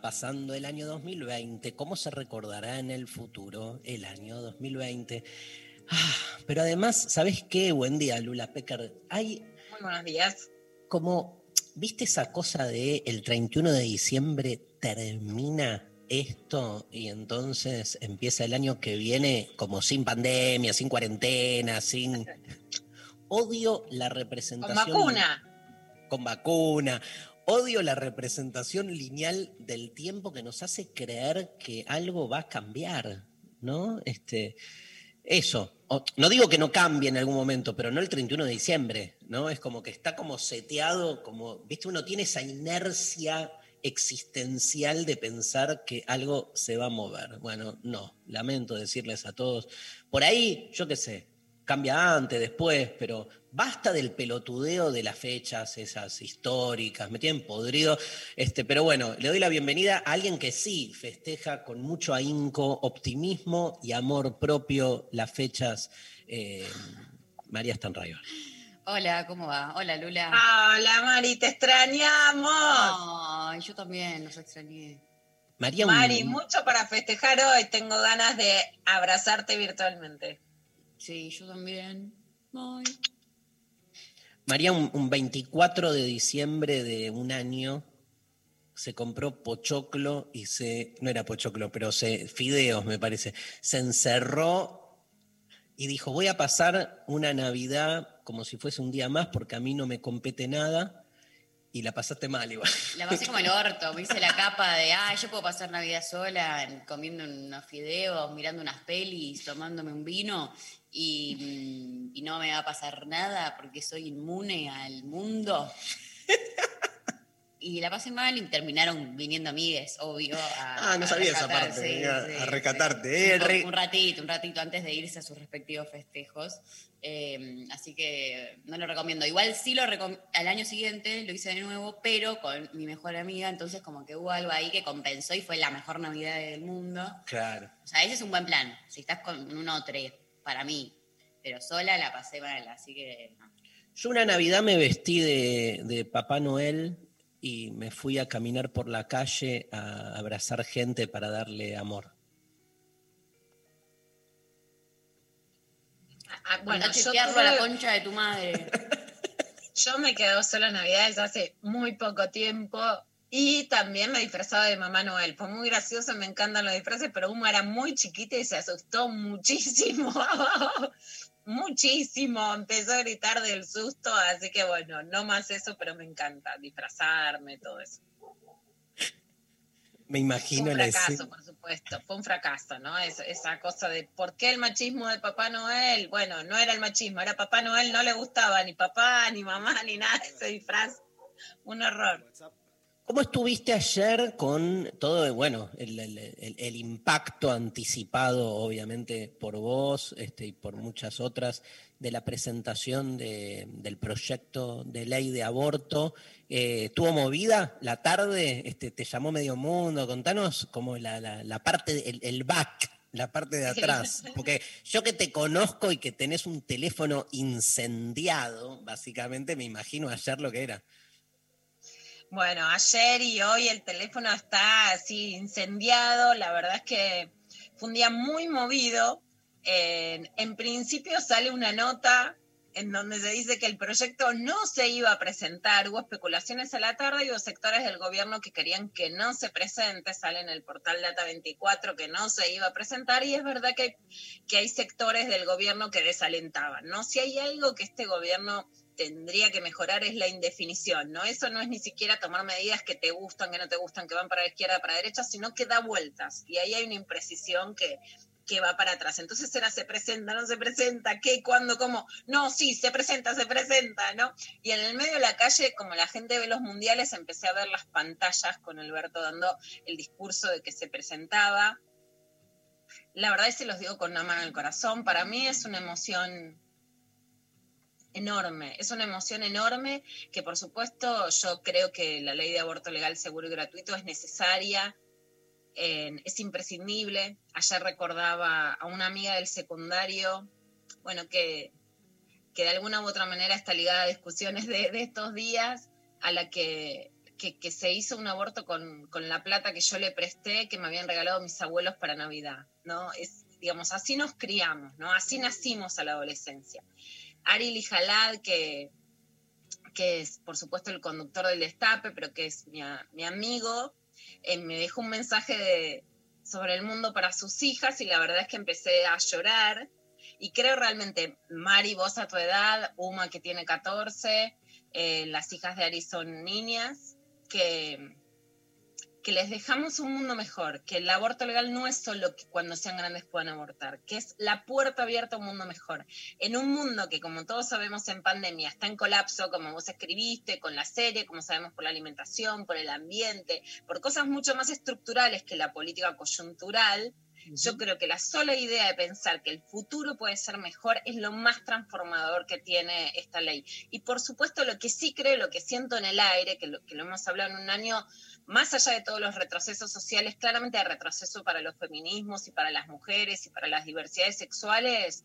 Pasando el año 2020. ¿Cómo se recordará en el futuro el año 2020? Ah, pero además, ¿sabes qué? Buen día, Lula Pecker. Hay Muy buenos días. como, ¿viste esa cosa de el 31 de diciembre termina esto y entonces empieza el año que viene como sin pandemia, sin cuarentena, sin... Odio la Con representación vacuna. con vacuna. Odio la representación lineal del tiempo que nos hace creer que algo va a cambiar, ¿no? Este, eso. No digo que no cambie en algún momento, pero no el 31 de diciembre, ¿no? Es como que está como seteado, como, viste, uno tiene esa inercia existencial de pensar que algo se va a mover. Bueno, no, lamento decirles a todos. Por ahí, yo qué sé, cambia antes, después, pero basta del pelotudeo de las fechas, esas históricas, me tienen podrido. Este, pero bueno, le doy la bienvenida a alguien que sí festeja con mucho ahínco, optimismo y amor propio las fechas. eh, María Stanrayo. Hola, ¿cómo va? Hola, Lula. Hola, Mari, te extrañamos. Ay, yo también los extrañé. María, un- Mari, mucho para festejar hoy. Tengo ganas de abrazarte virtualmente. Sí, yo también. Ay. María, un, un 24 de diciembre de un año se compró pochoclo y se, no era pochoclo, pero se, fideos me parece, se encerró y dijo, voy a pasar una Navidad como si fuese un día más porque a mí no me compete nada y la pasaste mal igual. La pasé como el orto, me hice la capa de, ah, yo puedo pasar Navidad sola, en- comiendo unos fideos, mirando unas pelis, tomándome un vino y, mm, y no me va a pasar nada porque soy inmune al mundo. Y la pasé mal y terminaron viniendo amigues, obvio. a- Ah, no a sabía esa parte, sí, venía sí, a rescatarte. Eh, Un, ratito, un ratito antes de irse a sus respectivos festejos. Eh, así que no lo recomiendo. Igual sí lo recom- al año siguiente lo hice de nuevo, pero con mi mejor amiga, entonces como que hubo algo ahí que compensó y fue la mejor Navidad del mundo. Claro. O sea, ese es un buen plan. Si estás con un otro, para mí. Pero sola la pasé mal, así que no. Yo una Navidad me vestí de, de Papá Noel y me fui a caminar por la calle a abrazar gente para darle amor. Ah, bueno, Andá a yo, la concha de tu madre. yo me quedo sola en Navidades hace muy poco tiempo y también me disfrazaba de Mamá Noel. Fue muy gracioso, me encantan los disfraces, pero Uma era muy chiquita y se asustó muchísimo. muchísimo. Empezó a gritar del susto, así que bueno, no más eso, pero me encanta disfrazarme, todo eso. Me Fue imagino un la fracaso, por supuesto, fue un fracaso, ¿no? Es- esa cosa de ¿por qué el machismo de Papá Noel? Bueno, no era el machismo, era Papá Noel, no le gustaba ni papá, ni mamá, ni nada ese disfraz. Un horror. ¿Cómo estuviste ayer con todo, bueno, el, el- el- el impacto anticipado, obviamente, por vos este, y por muchas otras, de la presentación de- del proyecto de ley de aborto? Eh, ¿Tuvo movida la tarde? Este, ¿Te llamó medio mundo? Contanos como la, la- la parte, el, el back, la parte de atrás. Porque yo que te conozco y que tenés un teléfono incendiado, básicamente, me imagino ayer lo que era. Bueno, ayer y hoy el teléfono está así incendiado. La verdad es que fue un día muy movido. En, principio sale una nota en donde se dice que el proyecto no se iba a presentar. Hubo especulaciones a la tarde y hubo sectores del gobierno que querían que no se presente. Sale en el portal Data 24 que no se iba a presentar y es verdad que que hay sectores del gobierno que desalentaban. ¿no? Si hay algo que este gobierno tendría que mejorar es la indefinición, ¿no? Eso no es ni siquiera tomar medidas que te gustan, que no te gustan, que van para la izquierda, para la derecha, sino que da vueltas. Y ahí hay una imprecisión que, que va para atrás. Entonces era se presenta, no se presenta, qué, cuándo, cómo. No, sí, se presenta, se presenta, ¿no? Y en el medio de la calle, como la gente ve los mundiales, empecé a ver las pantallas con Alberto dando el discurso de que se presentaba. La verdad es que los digo con una mano en el corazón. Para mí es una emoción enorme, es una emoción enorme que por supuesto yo creo que la ley de aborto legal, seguro y gratuito es necesaria, eh, es imprescindible. Ayer recordaba a una amiga del secundario, bueno, que, que de alguna u otra manera está ligada a discusiones de, estos días, a la que, que, que, se hizo un aborto con, con la plata que yo le presté, que me habían regalado mis abuelos para Navidad, ¿no? Es, digamos, así nos criamos, ¿no? Así nacimos a la adolescencia. Ari Lijalad, que, que es por supuesto el conductor del destape, pero que es mi, mi amigo, eh, me dejó un mensaje de, sobre el mundo para sus hijas y la verdad es que empecé a llorar. Y creo realmente, Mari, vos a tu edad, Uma que tiene 14, eh, las hijas de Ari son niñas, que, que les dejamos un mundo mejor, que el aborto legal no es solo que cuando sean grandes puedan abortar, que es la puerta abierta a un mundo mejor. En un mundo que, como todos sabemos en pandemia, está en colapso, como vos escribiste, con la serie, como sabemos por la alimentación, por el ambiente, por cosas mucho más estructurales que la política coyuntural, yo creo que la sola idea de pensar que el futuro puede ser mejor es lo más transformador que tiene esta ley. Y por supuesto lo que sí creo, lo que siento en el aire, que lo, que lo hemos hablado en un año, más allá de todos los retrocesos sociales, claramente hay retroceso para los feminismos y para las mujeres y para las diversidades sexuales,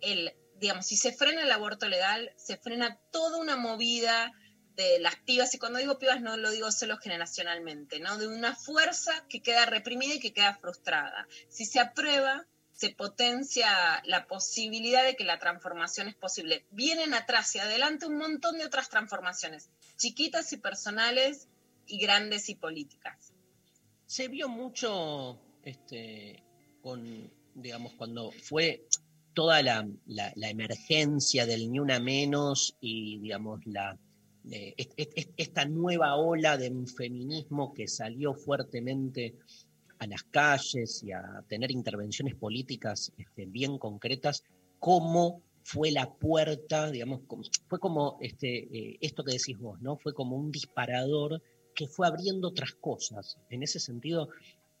el, digamos, si se frena el aborto legal, se frena toda una movida de las pibas, y cuando digo pibas no lo digo solo generacionalmente, ¿no? De una fuerza que queda reprimida y que queda frustrada. Si se aprueba, se potencia la posibilidad de que la transformación es posible. Vienen atrás y adelante un montón de otras transformaciones, chiquitas y personales y grandes y políticas. Se vio mucho este, con, digamos, cuando fue toda la, la, emergencia del ni una menos y, digamos, la, esta nueva ola de feminismo que salió fuertemente a las calles y a tener intervenciones políticas este, bien concretas, cómo fue la puerta, digamos, fue como este, eh, esto que decís vos, ¿no? Fue como un disparador que fue abriendo otras cosas. En ese sentido,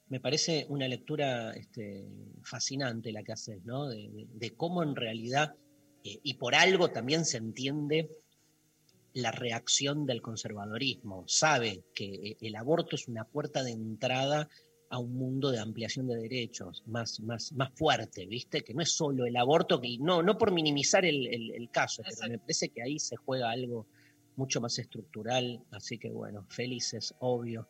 me parece una lectura este, fascinante la que haces, ¿no? De, de, de cómo en realidad, eh, y por algo también se entiende la reacción del conservadorismo. Sabe que el aborto es una puerta de entrada a un mundo de ampliación de derechos más, más, más fuerte, ¿viste? Que no es solo el aborto, que no, no por minimizar el, el, el caso, Exacto. pero me parece que ahí se juega algo mucho más estructural, así que bueno, felices, obvio.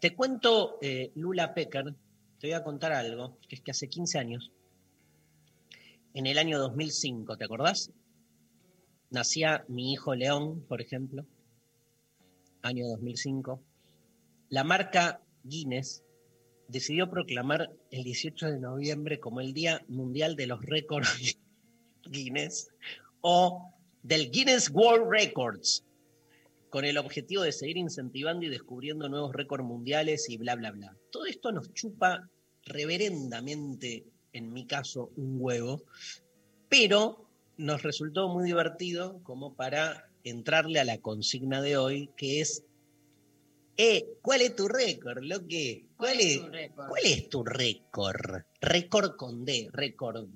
Te cuento, eh, Lula Pecker, te voy a contar algo, que es que hace 15 años, en el año 2005, ¿te acordás? Nacía mi hijo León, por ejemplo, año 2005. La marca Guinness decidió proclamar el 18 de noviembre como el Día Mundial de los Récords Guinness o del Guinness World Records, con el objetivo de seguir incentivando y descubriendo nuevos récords mundiales y bla, bla, bla. Todo esto nos chupa reverendamente, en mi caso, un huevo, pero nos resultó muy divertido como para entrarle a la consigna de hoy, que es, eh, ¿cuál es tu récord, lo que? ¿Cuál, ¿Cuál, es, tu récord? ¿Cuál es tu récord? Récord con D, récord.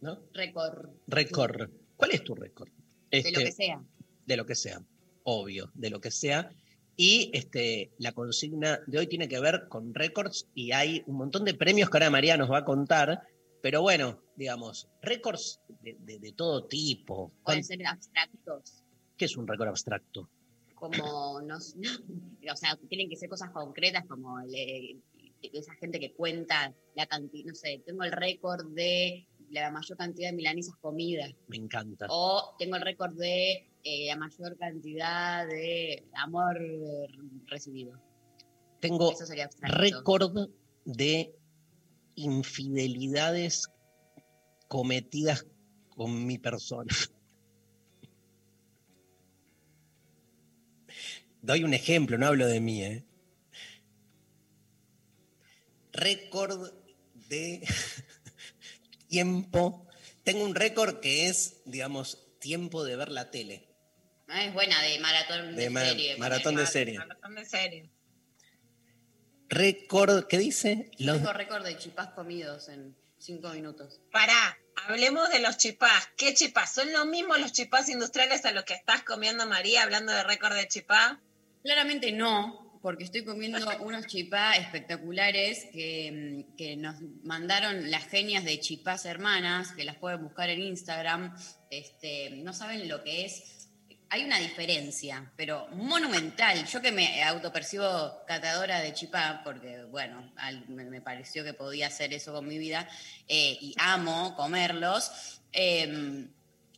¿No? Récord. Récord. ¿Cuál es tu récord? Este, de lo que sea. De lo que sea, obvio, de lo que sea. Y este, la consigna de hoy tiene que ver con récords y hay un montón de premios que ahora María nos va a contar, pero bueno, digamos, récords de, de, de todo tipo. Pueden ser abstractos. ¿Qué es un récord abstracto? Como, no, o sea, tienen que ser cosas concretas como el, esa gente que cuenta la cantidad, no sé, tengo el récord de la mayor cantidad de milanesas comidas. Me encanta. O tengo el récord de eh, la mayor cantidad de amor recibido. Tengo récord de infidelidades cometidas con mi persona. Doy un ejemplo, no hablo de mí, ¿eh? Récord de tiempo. Tengo un récord que es, digamos, tiempo de ver la tele. Es buena de maratón de, De ma- serie. maratón de serie. Maratón de serie. Récord, ¿qué dice? Los, Tengo récord de chipás comidos en cinco minutos. Pará, hablemos de los chipás. ¿Qué chipás? ¿Son los mismos los chipás industriales a los que estás comiendo, María, hablando de récord de chipá? Claramente no, porque estoy comiendo unos chipá espectaculares que, mm, que nos mandaron las genias de chipás hermanas, que las pueden buscar en Instagram. Este, no saben lo que es. Hay una diferencia, pero monumental. Yo que me autopercibo catadora de chipá, porque, bueno, me, pareció que podía hacer eso con mi vida, eh, y amo comerlos. em,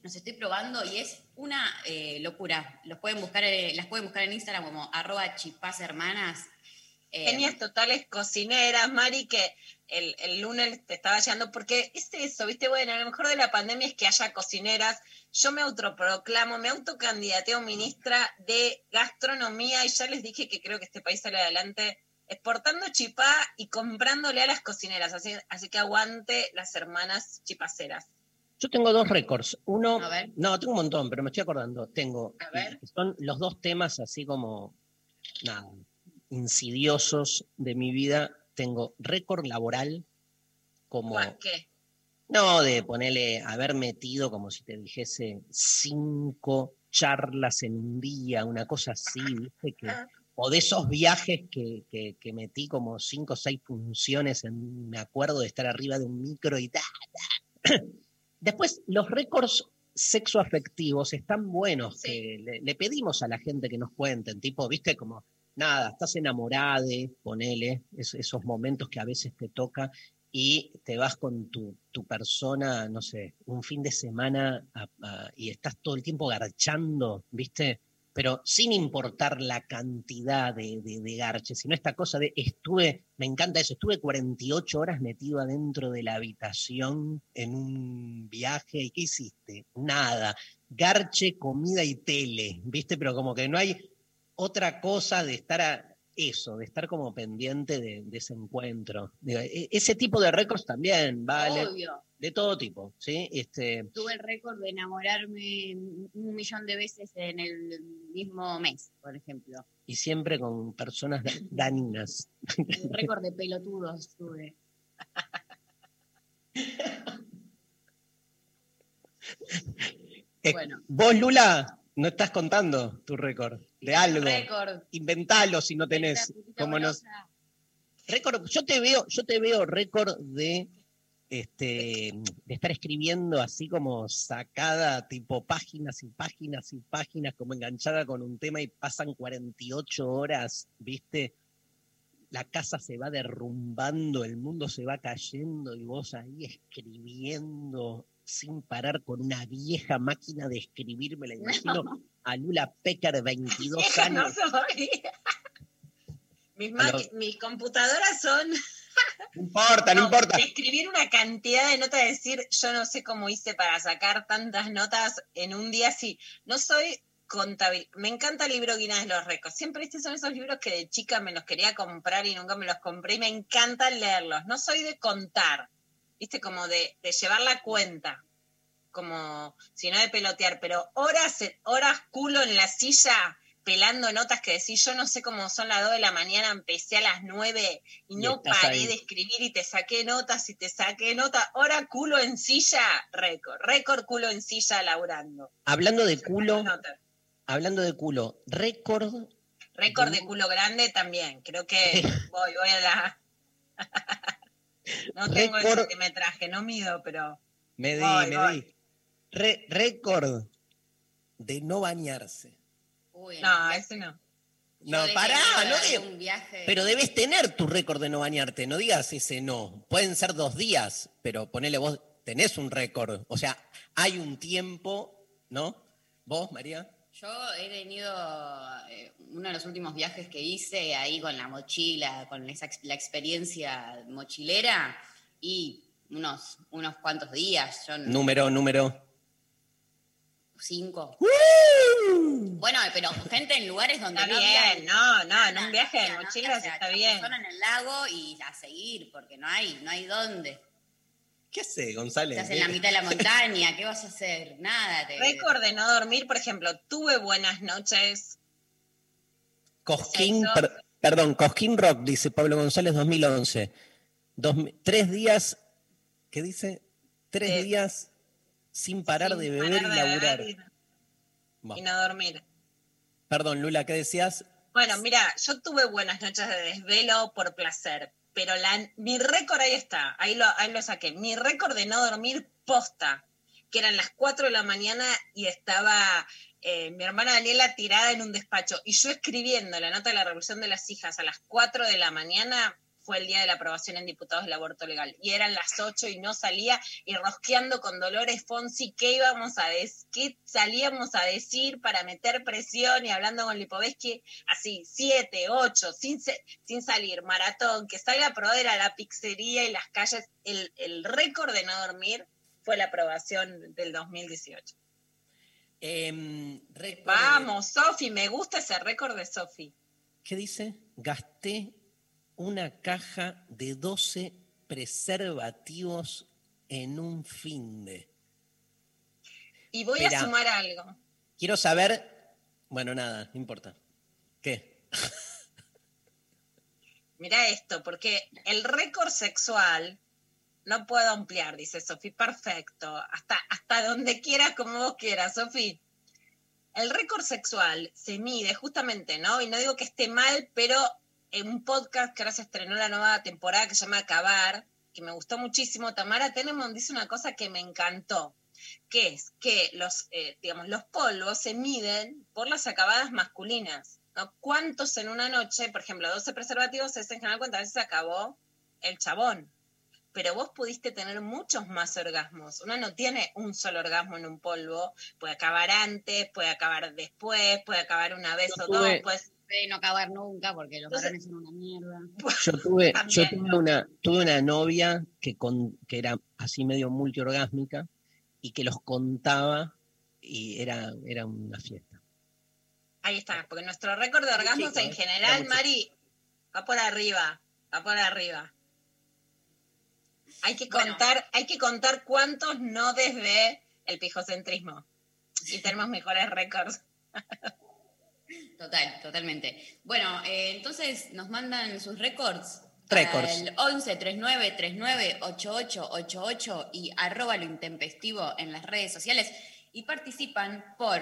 los estoy probando y es una eh, locura. Los pueden buscar, eh, las pueden buscar en Instagram como arroba chipás hermanas. Eh, Genias totales cocineras, Mari, que el, el lunes te estaba llegando, porque es eso, viste, bueno, a lo mejor de la pandemia es que haya cocineras. Yo me autoproclamo, me autocandidateo ministra de gastronomía y ya les dije que creo que este país sale adelante exportando chipá y comprándole a las cocineras. Así, así que aguante las hermanas chipaceras. Yo tengo dos récords. Uno, A ver. no, tengo un montón, pero me estoy acordando. Tengo, A ver. que son los dos temas así como, nada, insidiosos de mi vida. Tengo récord laboral como. ¿Qué? no de ponerle, haber metido como si te dijese cinco charlas en un día, una cosa así, ¿viste? Que, o de esos viajes que, que- que metí como cinco o seis funciones, en, me acuerdo de estar arriba de un micro y ta. Después, los récords sexoafectivos están buenos, Sí. que le, le pedimos a la gente que nos cuenten, tipo, viste, como, nada, estás enamorada, ponele, es- esos momentos que a veces te toca y te vas con tu, tu persona, no sé, un fin de semana y estás todo el tiempo garchando, ¿viste? Pero sin importar la cantidad de, de, de garche, sino esta cosa de estuve, me encanta eso, estuve 48 horas metido adentro de la habitación en un viaje y ¿qué hiciste? Nada, garche, comida y tele, ¿viste? Pero como que no hay otra cosa de estar a eso, de estar como pendiente de, de ese encuentro. Digo, e- ese tipo de récords también, vale, Obvio. de todo tipo, ¿sí? Este, Tuve el récord de enamorarme un millón de veces en el mismo mes, por ejemplo. y siempre con personas da- dañinas. El récord de pelotudos tuve. Eh, Bueno. Vos, Lula, no estás contando tu récord de algo. Récord. Inventalo si no tenés. Como nos, récord, yo te veo, yo te veo récord de este de estar escribiendo así como sacada, tipo páginas y páginas y páginas, como enganchada con un tema y pasan 48 horas, ¿viste? La casa se va derrumbando, el mundo se va cayendo y vos ahí escribiendo sin parar con una vieja máquina de escribir, me la imagino a Lula Pecker, 22 Vieja no años. soy. Mis, mis computadoras son No importa, no, No, importa. escribir una cantidad de notas, de decir, yo no sé cómo hice para sacar tantas notas en un día así. No soy contable. Me encanta el libro Guinness de los Récords. Siempre estos son esos libros que de chica me los quería comprar y nunca me los compré y me encanta leerlos. No soy de contar, viste, como de, de llevar la cuenta, como si no de pelotear, pero horas, horas culo en la silla pelando notas que decís, yo no sé cómo son las 2 de la mañana, empecé a las 9 y no paré ahí. de escribir y te saqué notas y te saqué notas. Hora culo en silla, récord. Récord culo en silla laburando. Hablando de culo, hablando de culo, récord Récord de culo grande también. Creo que voy, voy a la. no tengo el Récord- centimetraje, no mido, pero. Me di, Voy, me voy. di. Re- récord de no bañarse. Uy, No, ese no. No, pará, no a de- un viaje. Pero debes tener tu récord de no bañarte. No digas ese no. Pueden ser dos días, pero ponele vos, tenés un récord. O sea, hay un tiempo, ¿no? ¿Vos, María? Yo he tenido eh, uno de los últimos viajes que hice ahí con la mochila, con esa, la experiencia mochilera y unos, unos cuantos días, yo no- Número, número. cinco. Bueno, pero gente en lugares donde Está no bien, había- no, no, en un viaje de mochilas o sea, está bien. persona en el lago y a seguir, porque no hay, no hay dónde. ¿Qué hace, González? Estás en la mitad de la montaña, ¿qué vas a hacer? Nada. Te... Récord de no dormir, por ejemplo, tuve buenas noches. Cosquín, per- perdón, Cosquín Rock, dice Pablo González, 2011. Dos tres días, ¿qué dice? Tres Eh, días sin parar sin de beber parar y laburar. beber y- Bueno, y no dormir. Perdón, Lula, ¿qué decías? Bueno, mira, yo tuve buenas noches de desvelo por placer, pero mi récord ahí está, ahí lo, ahí lo saqué. Mi récord de no dormir posta, que eran las 4 de la mañana y estaba eh, mi hermana Daniela tirada en un despacho y yo escribiendo la nota de la revolución de las hijas a las 4 de la mañana fue el día de la aprobación en diputados del aborto legal y eran las 8 y no salía y rosqueando con Dolores Fonsi qué íbamos a decir, qué salíamos a decir para meter presión y hablando con Lipovetsky así, 7, 8, sin, salir, maratón, que salga a proveer a la pizzería y las calles, el, el récord de no dormir fue la aprobación del 2018. Em, récord de- Vamos, Sofi, me gusta ese récord de Sofi. ¿Qué dice? Gasté una caja de 12 preservativos en un fin de. Y voy Espera. a sumar algo. Quiero saber. Bueno, nada, no importa. ¿Qué? Mira esto, porque el récord sexual no puedo ampliar, dice Sofi. Perfecto. Hasta, hasta donde quieras, como vos quieras, Sofi. El récord sexual se mide justamente, ¿no? Y no digo que esté mal, pero en un podcast que ahora se estrenó la nueva temporada que se llama Acabar, que me gustó muchísimo, Tamara Tenemon dice una cosa que me encantó, que es que los, eh, digamos, los polvos se miden por las acabadas masculinas. ¿no? ¿Cuántos en una noche, por ejemplo, 12 preservativos, es en general cuántas veces acabó el chabón? Pero vos pudiste tener muchos más orgasmos. Uno no tiene un solo orgasmo en un polvo. Puede acabar antes, puede acabar después, puede acabar una vez Yo o tuve- dos. Pues, Puede no acabar nunca porque los varones son una mierda. Yo tuve, yo También. tuve una, tuve una novia que, con, que era así medio multiorgásmica y que los contaba y era, era una fiesta. ahí está. Porque nuestro récord de orgasmos chico, en ¿eh? general, Mari, va por arriba. Va por arriba. Hay que Bueno. contar, hay que contar cuántos no desde el pijocentrismo. Y tenemos mejores récords. Total, totalmente. Bueno, eh, entonces nos mandan sus récords. Récords. Al 11 39 39 88 88 y arroba lo intempestivo en las redes sociales y participan por,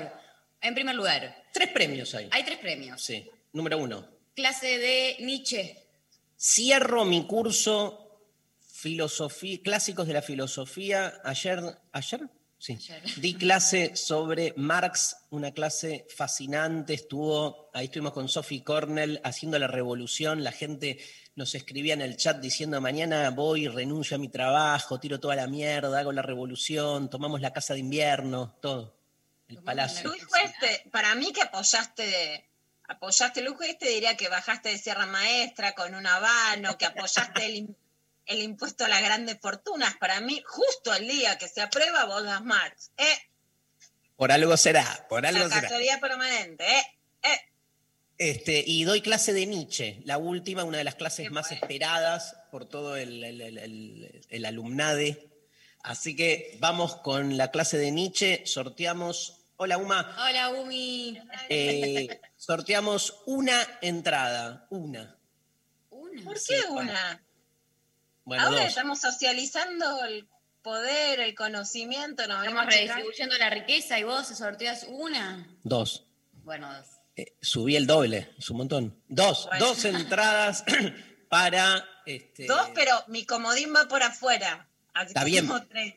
en primer lugar, Tres premios hay. hay tres premios. Sí. Número uno. Clase de Nietzsche. Cierro mi curso filosofía, clásicos de la filosofía. Ayer, ¿ayer? Sí. Di clase sobre Marx, una clase fascinante. Estuvo, ahí estuvimos con Sophie Cornell haciendo la revolución. La gente nos escribía en el chat diciendo mañana voy, renuncio a mi trabajo, tiro toda la mierda, hago la revolución, tomamos la casa de invierno, todo. El palacio. Luis para mí que apoyaste, apoyaste, Luis Jueste diría que bajaste de Sierra Maestra con un habano, que apoyaste el, el impuesto a las grandes fortunas. Para mí, justo el día que se aprueba, vos das Marx. ¿eh? Por algo será, por algo La será. permanente, ¿eh? ¿eh? Este, y doy clase de Nietzsche, la última, una de las clases Qué más bueno. esperadas por todo el, el, el- el- el alumnade. Así que vamos con la clase de Nietzsche, sorteamos, hola Uma, Hola, Umi. Eh, sorteamos una entrada, una. Una. ¿Por Sí, qué una? Bueno, Ahora dos. estamos socializando el poder, el conocimiento, nos Estamos redistribuyendo la riqueza y vos sorteas una. Dos. Bueno, dos. Eh, subí el doble, es un montón. Dos, Bueno. dos entradas para... Este, Dos, pero mi comodín va por afuera. Así Está que bien. tres.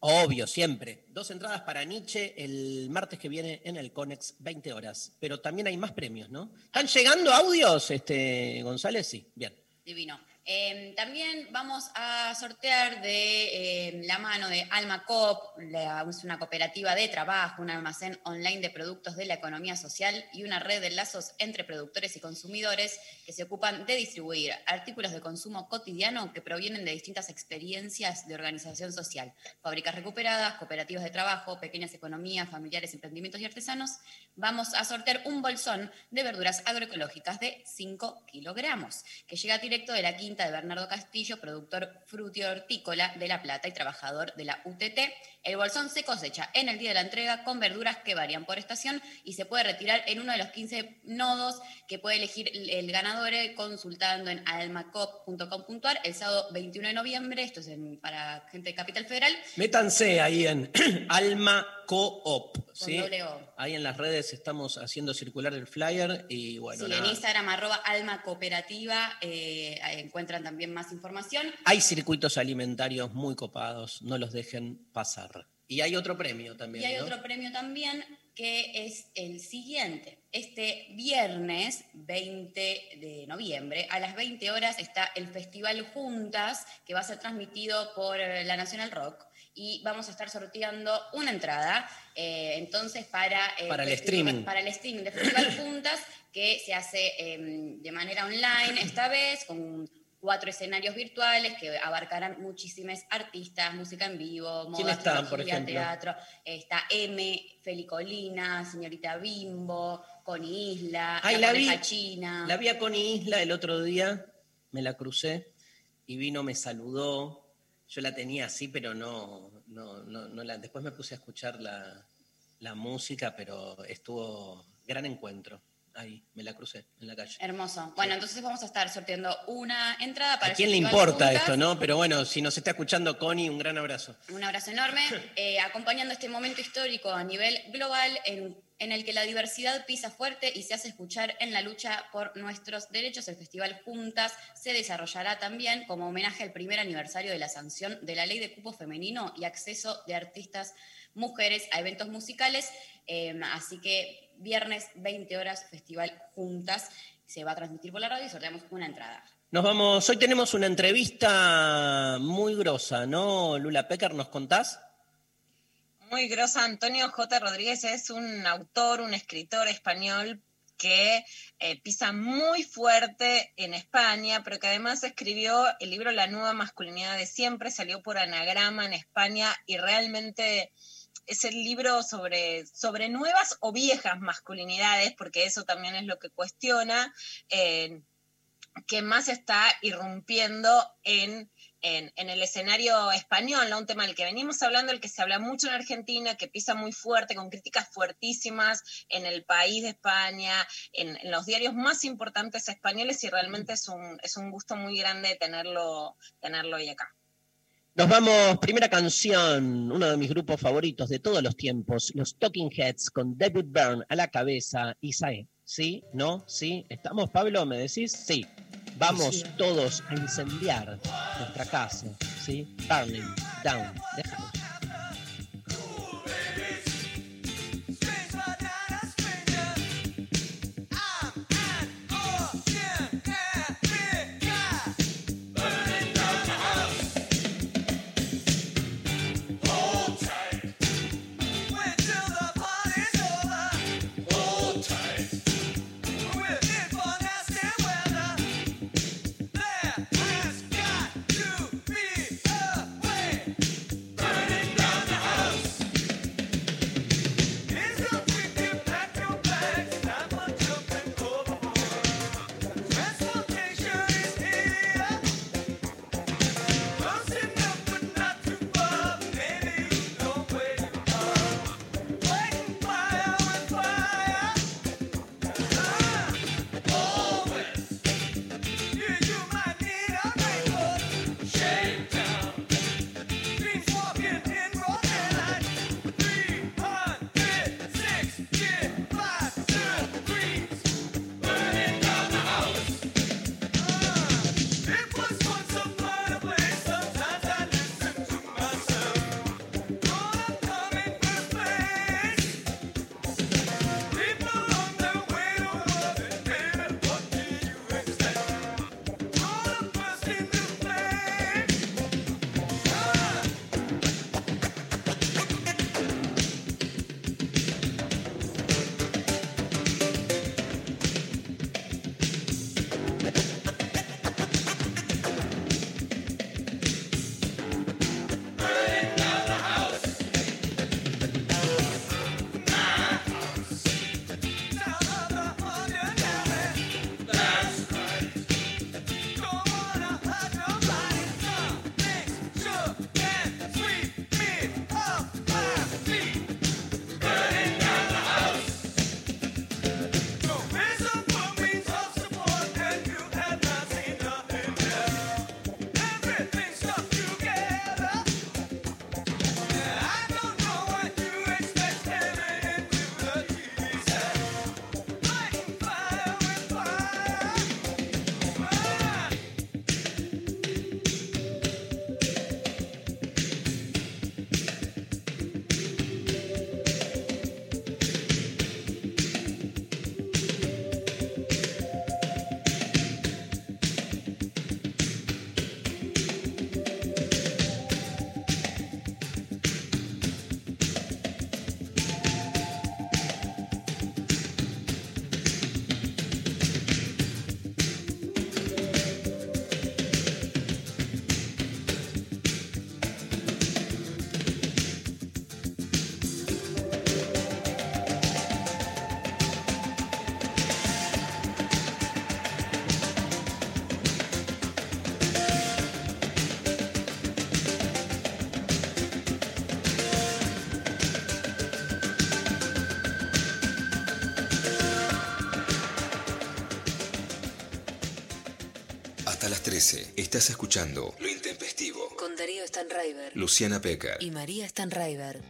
Obvio, siempre. Dos entradas para Nietzsche el martes que viene en el Conex, 20 horas. Pero también hay más premios, ¿no? ¿Están llegando audios, este, González? Sí, bien. Divino. Eh, también vamos a sortear de eh, la mano de Alma Coop, la- es una cooperativa de trabajo, un almacén online de productos de la economía social y una red de lazos entre productores y consumidores que se ocupan de distribuir artículos de consumo cotidiano que provienen de distintas experiencias de organización social, fábricas recuperadas, cooperativas de trabajo, pequeñas economías, familiares, emprendimientos y artesanos. Vamos a sortear un bolsón de verduras agroecológicas de 5 kilogramos, que llega directo de la quinta de Bernardo Castillo, productor frutihortícola de La Plata y trabajador de la UTT. El bolsón se cosecha en el día de la entrega con verduras que varían por estación y se puede retirar en uno de los 15 nodos que puede elegir el ganador eh, consultando en almacop.com.ar el sábado 21 de noviembre. Esto es en- para gente de Capital Federal. Métanse ahí en Alma Coop. ¿sí? doble O. Ahí en las redes estamos haciendo circular el flyer y bueno. sí, nada. en Instagram, arroba alma cooperativa, eh, encuentran también más información. Hay circuitos alimentarios muy copados, no los dejen pasar. Y hay otro premio también. Y hay ¿no? otro premio también que es el siguiente. Este viernes 20 de noviembre a las 20 horas está el Festival Juntas que va a ser transmitido por eh, la National Rock y vamos a estar sorteando una entrada eh, entonces para, eh, Para el streaming. para el streaming de Festival Juntas que se hace eh, de manera online esta vez con cuatro escenarios virtuales que abarcarán muchísimos artistas, música en vivo, moda, ¿Quién están, por ejemplo? teatro. Está M, Felicolina, señorita Bimbo, Connie Isla, Ay, la, la vi. China. La vi a Connie Isla el otro día, me la crucé y vino, me saludó. Yo la tenía así, pero no, no, no, no la. Después me puse a escuchar la, la música, pero estuvo gran encuentro. Ahí, me la crucé en la calle. Hermoso. Bueno, entonces vamos a estar sorteando una entrada para ¿A quién le importa esto, no? Pero bueno, si nos está escuchando Connie, un gran abrazo. Un abrazo enorme, eh, acompañando este momento histórico a nivel global en, en el que la diversidad pisa fuerte y se hace escuchar en la lucha por nuestros derechos. El Festival Juntas se desarrollará también como homenaje al primer aniversario de la sanción de la Ley de Cupo Femenino y acceso de artistas mujeres a eventos musicales. Eh, así que viernes 20 horas, Festival Juntas. Se va a transmitir por la radio y sorteamos una entrada. Nos vamos, hoy tenemos una entrevista muy grosa, ¿no? Lula Pecker, ¿nos contás? Muy grosa, Antonio J. Rodríguez es un autor, un escritor español que eh, pisa muy fuerte en España, pero que además escribió el libro La nueva masculinidad de siempre, salió por anagrama en España y realmente es el libro sobre, sobre nuevas o viejas masculinidades, porque eso también es lo que cuestiona, eh, que más está irrumpiendo en en, en, el escenario español, ¿no? un tema del que venimos hablando, el que se habla mucho en Argentina, que pisa muy fuerte, con críticas fuertísimas en el país de España, en, los diarios más importantes españoles, y realmente es un, es un gusto muy grande tenerlo, tenerlo hoy acá. Nos vamos, primera canción, uno de mis grupos favoritos de todos los tiempos, los Talking Heads con David Byrne a la cabeza y Sae. ¿Sí? ¿No? ¿Sí? ¿Estamos, Pablo? ¿Me decís? Sí. Vamos todos a incendiar nuestra casa, ¿sí? Burning down. Déjalo. Burning 13. Estás escuchando Lo Intempestivo. Con Darío Stanraiver Luciana Pecker. y María Stanraiver.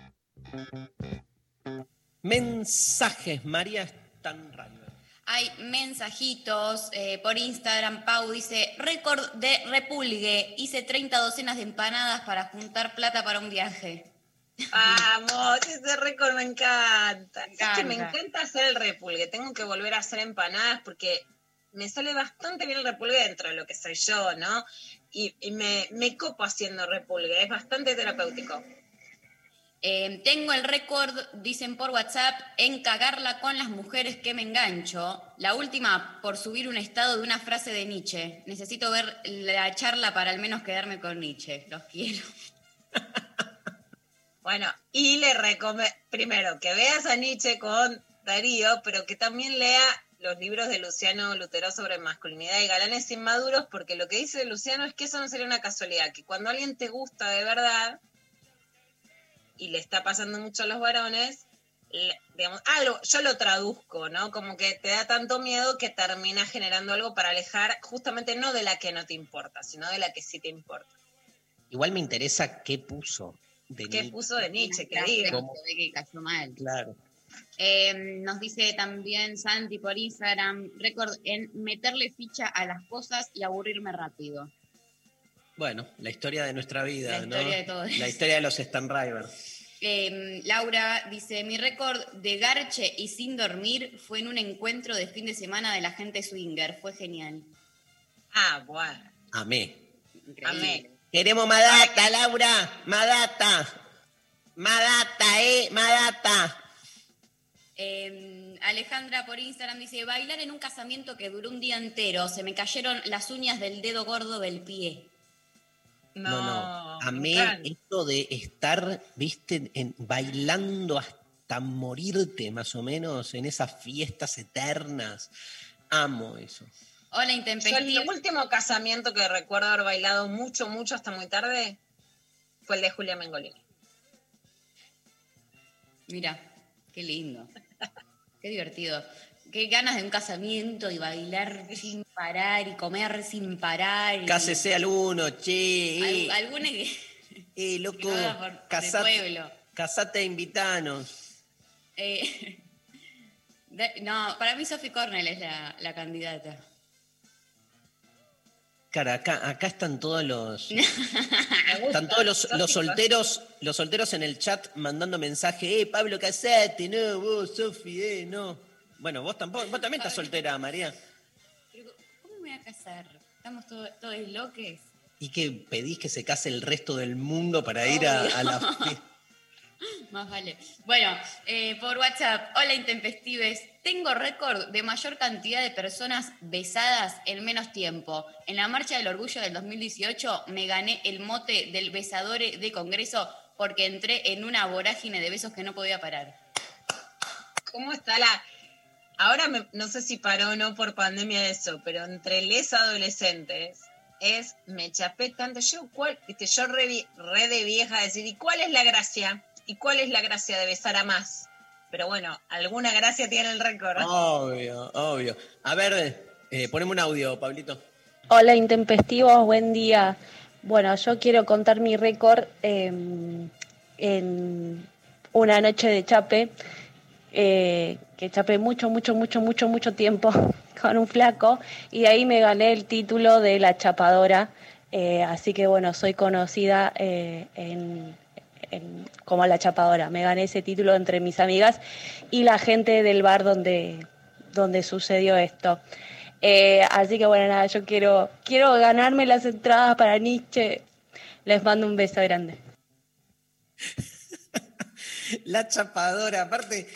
Mensajes, María Stanraiver. Hay mensajitos eh, por Instagram. Pau dice, récord de repulgue. Hice 30 docenas de empanadas para juntar plata para un viaje. Vamos, ese récord me encanta. Me Es que me encanta. encanta hacer el repulgue. Tengo que volver a hacer empanadas porque me sale bastante bien el repulgue dentro de lo que soy yo, ¿no? Y, y me, me copo haciendo repulgue. Es bastante terapéutico. Eh, tengo el récord, dicen por WhatsApp, en cagarla con las mujeres que me engancho. La última por subir un estado de una frase de Nietzsche. Necesito ver la charla para al menos quedarme con Nietzsche. Los quiero. Bueno, y le recomiendo, primero, que veas a Nietzsche con Darío, pero que también lea los libros de Luciano Lutero sobre masculinidad y galanes inmaduros, porque lo que dice Luciano es que eso no sería una casualidad, que cuando alguien te gusta de verdad, y le está pasando mucho a los varones, le- digamos, algo, yo lo traduzco, ¿no? Como que te da tanto miedo que termina generando algo para alejar justamente no de la que no te importa, sino de la que sí te importa. Igual me interesa qué puso. De ¿Qué Nietzsche. puso de Nietzsche? Que diga. cayó mal. Claro. Eh, nos dice también Santi por Instagram, récord en meterle ficha a las cosas y aburrirme rápido. Bueno, la historia de nuestra vida, La ¿no? historia de todos. La historia de los Stanriver. Eh, Laura dice, mi récord de garche y sin dormir fue en un encuentro de fin de semana de la gente swinger. Fue genial. Ah, bueno. Amé. Amé. Queremos más data, Laura. Más data. Más data, eh. Más data. Eh, Alejandra por Instagram dice, bailar en un casamiento que duró un día entero. Se me cayeron las uñas del dedo gordo del pie. No, No, no. Amé esto de estar, viste, en- bailando hasta morirte, más o menos, en esas fiestas eternas. Amo eso. Hola, Yo el intempestiva. último casamiento que recuerdo haber bailado mucho, mucho hasta muy tarde fue el de Julia Mengolini. Mira, qué lindo. Qué divertido. Qué ganas de un casamiento y bailar sin parar y comer sin parar. y- Cásese al uno, che. Al- Eh, alguna que, eh, loco. que por- casate, pueblo. casate e invitanos. Eh, no, para mí Sophie Cornell es la, la candidata. Acá, acá están todos los. Están todos los, los solteros, los solteros en el chat mandando mensaje, eh, Pablo, casate, no, vos, Sofi, eh, no. Bueno, vos tampoco, vos también estás soltera, María. Pero, ¿Cómo me voy a casar? Estamos todo- todos loques. ¿Y que pedís que se case el resto del mundo para ir a, a la fiesta? Más vale. Bueno, eh, por WhatsApp, hola intempestives. Tengo récord de mayor cantidad de personas besadas en menos tiempo. En la Marcha del Orgullo del 2018 me gané el mote del besadore de Congreso porque entré en una vorágine de besos que no podía parar. ¿Cómo está la...? Ahora me- no sé si paró o no por pandemia eso, pero entre les adolescentes es, me chapé tanto, yo, ¿cuál? Viste, yo re, re de vieja decir, ¿y cuál es la gracia? ¿Y cuál es la gracia de besar a más? Pero bueno, alguna gracia tiene el récord. Obvio, obvio. A ver, eh, poneme un audio, Pablito. Hola intempestivos, buen día. Bueno, yo quiero contar mi récord eh, en una noche de chape, eh, que chapé mucho, mucho, mucho, mucho, mucho tiempo con un flaco y de ahí me gané el título de la chapadora. eh, así que bueno, soy conocida eh, en, en- como la chapadora. Me gané ese título entre mis amigas y la gente del bar donde, donde sucedió esto. Eh, así que bueno, nada, yo quiero, quiero ganarme las entradas para Nietzsche. Les mando un beso grande. La chapadora, aparte,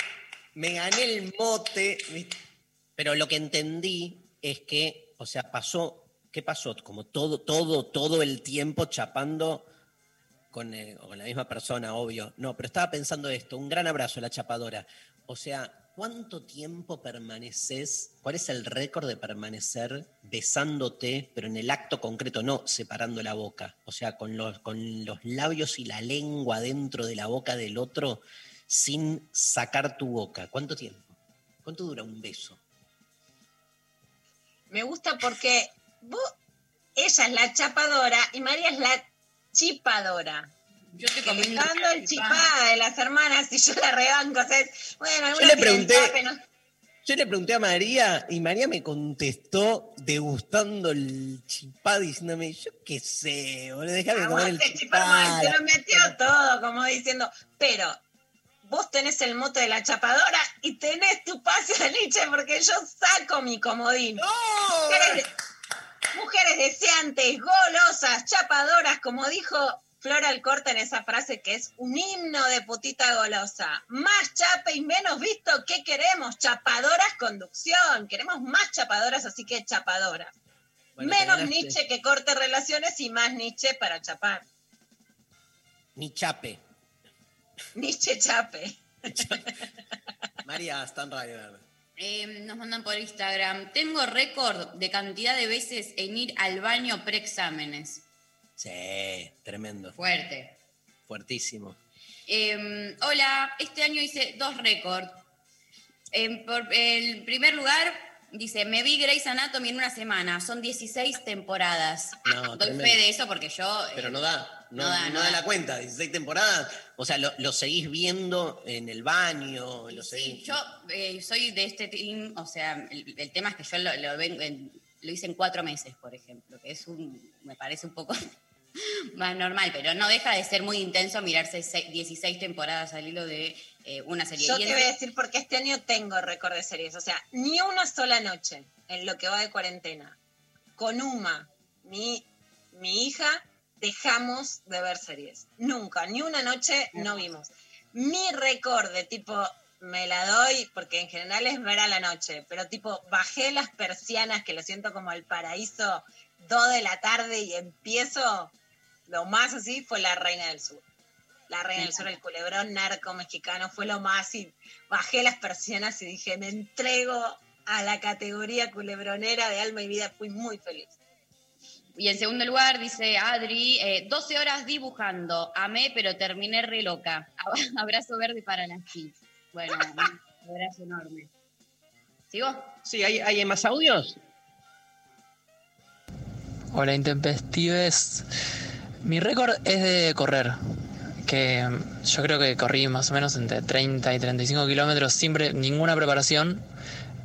me gané el mote. Pero lo que entendí es que, o sea, pasó, ¿qué pasó? Como todo, todo, todo el tiempo chapando con, eh, con la misma persona, obvio. No, pero estaba pensando esto, un gran abrazo a la chapadora. O sea, ¿cuánto tiempo permaneces? ¿Cuál es el récord de permanecer besándote, pero en el acto concreto, no separando la boca? O sea, con los, con los labios y la lengua dentro de la boca del otro sin sacar tu boca. ¿Cuánto tiempo? ¿Cuánto dura un beso? Me gusta porque vos, ella es la chapadora y María es la chipadora. Yo estoy Que le dando el chipada de las hermanas y yo la rebanco. O sea, es- bueno, algunas le pregunté- ¿no? Yo le pregunté a María y María me contestó degustando el chipá diciéndome, yo qué sé, boludo, déjame comer el chipá, se lo metió todo, como diciendo, pero vos tenés el mote de la chapadora y tenés tu pase de Nietzsche porque yo saco mi comodín. Mujeres, mujeres deseantes, golosas, chapadoras, como dijo Flora Alcorta en esa frase que es un himno de putita golosa. Más chape y menos visto, ¿qué queremos? Chapadoras conducción. Queremos más chapadoras, así que chapadoras. Bueno, menos. Nietzsche que corte relaciones y más Nietzsche para chapar. Ni chape. Nietzsche chape. María Stanriver. Eh, nos mandan por Instagram. Tengo récord de cantidad de veces en ir al baño preexámenes. Sí, tremendo. Fuerte. Fuertísimo. Eh, hola, este año hice dos récords. En por el primer lugar, dice, me vi Grey's Anatomy en una semana. Son 16 temporadas. No, Doy tremendo. fe de eso porque yo... eh, Pero no da, no, No da, no da da. la cuenta, 16 temporadas. O sea, lo, lo seguís viendo en el baño, lo sí, seguís. yo eh, soy de este team, o sea, el, el tema es que yo lo, lo lo hice en cuatro meses, por ejemplo, que es un, me parece un poco más normal, pero no deja de ser muy intenso mirarse se- 16 temporadas al hilo de eh, una serie. Yo Y te voy a decir porque este año tengo récord de series. O sea, ni una sola noche en lo que va de cuarentena. Con Uma, mi, mi hija, dejamos de ver series. Nunca, ni una noche no vimos. Mi récord de tipo, me la doy, porque en general es ver a la noche, pero tipo, bajé las persianas, que lo siento como el paraíso, dos de la tarde y empiezo, lo más así fue La Reina del Sur. La Reina del Sur, el culebrón narco mexicano, fue lo más y bajé las persianas y dije, me entrego a la categoría culebronera de alma y vida, fui muy feliz. Y en segundo lugar dice Adri, eh, 12 horas dibujando, amé pero terminé re loca. Abrazo verde para las kids. Bueno, un abrazo enorme. ¿Sigo? Sí, ¿hay, ¿hay más audios? Hola Intempestives. Mi récord es de correr, que mm, yo creo que corrí más o menos entre 30 y 35 kilómetros sin ninguna preparación.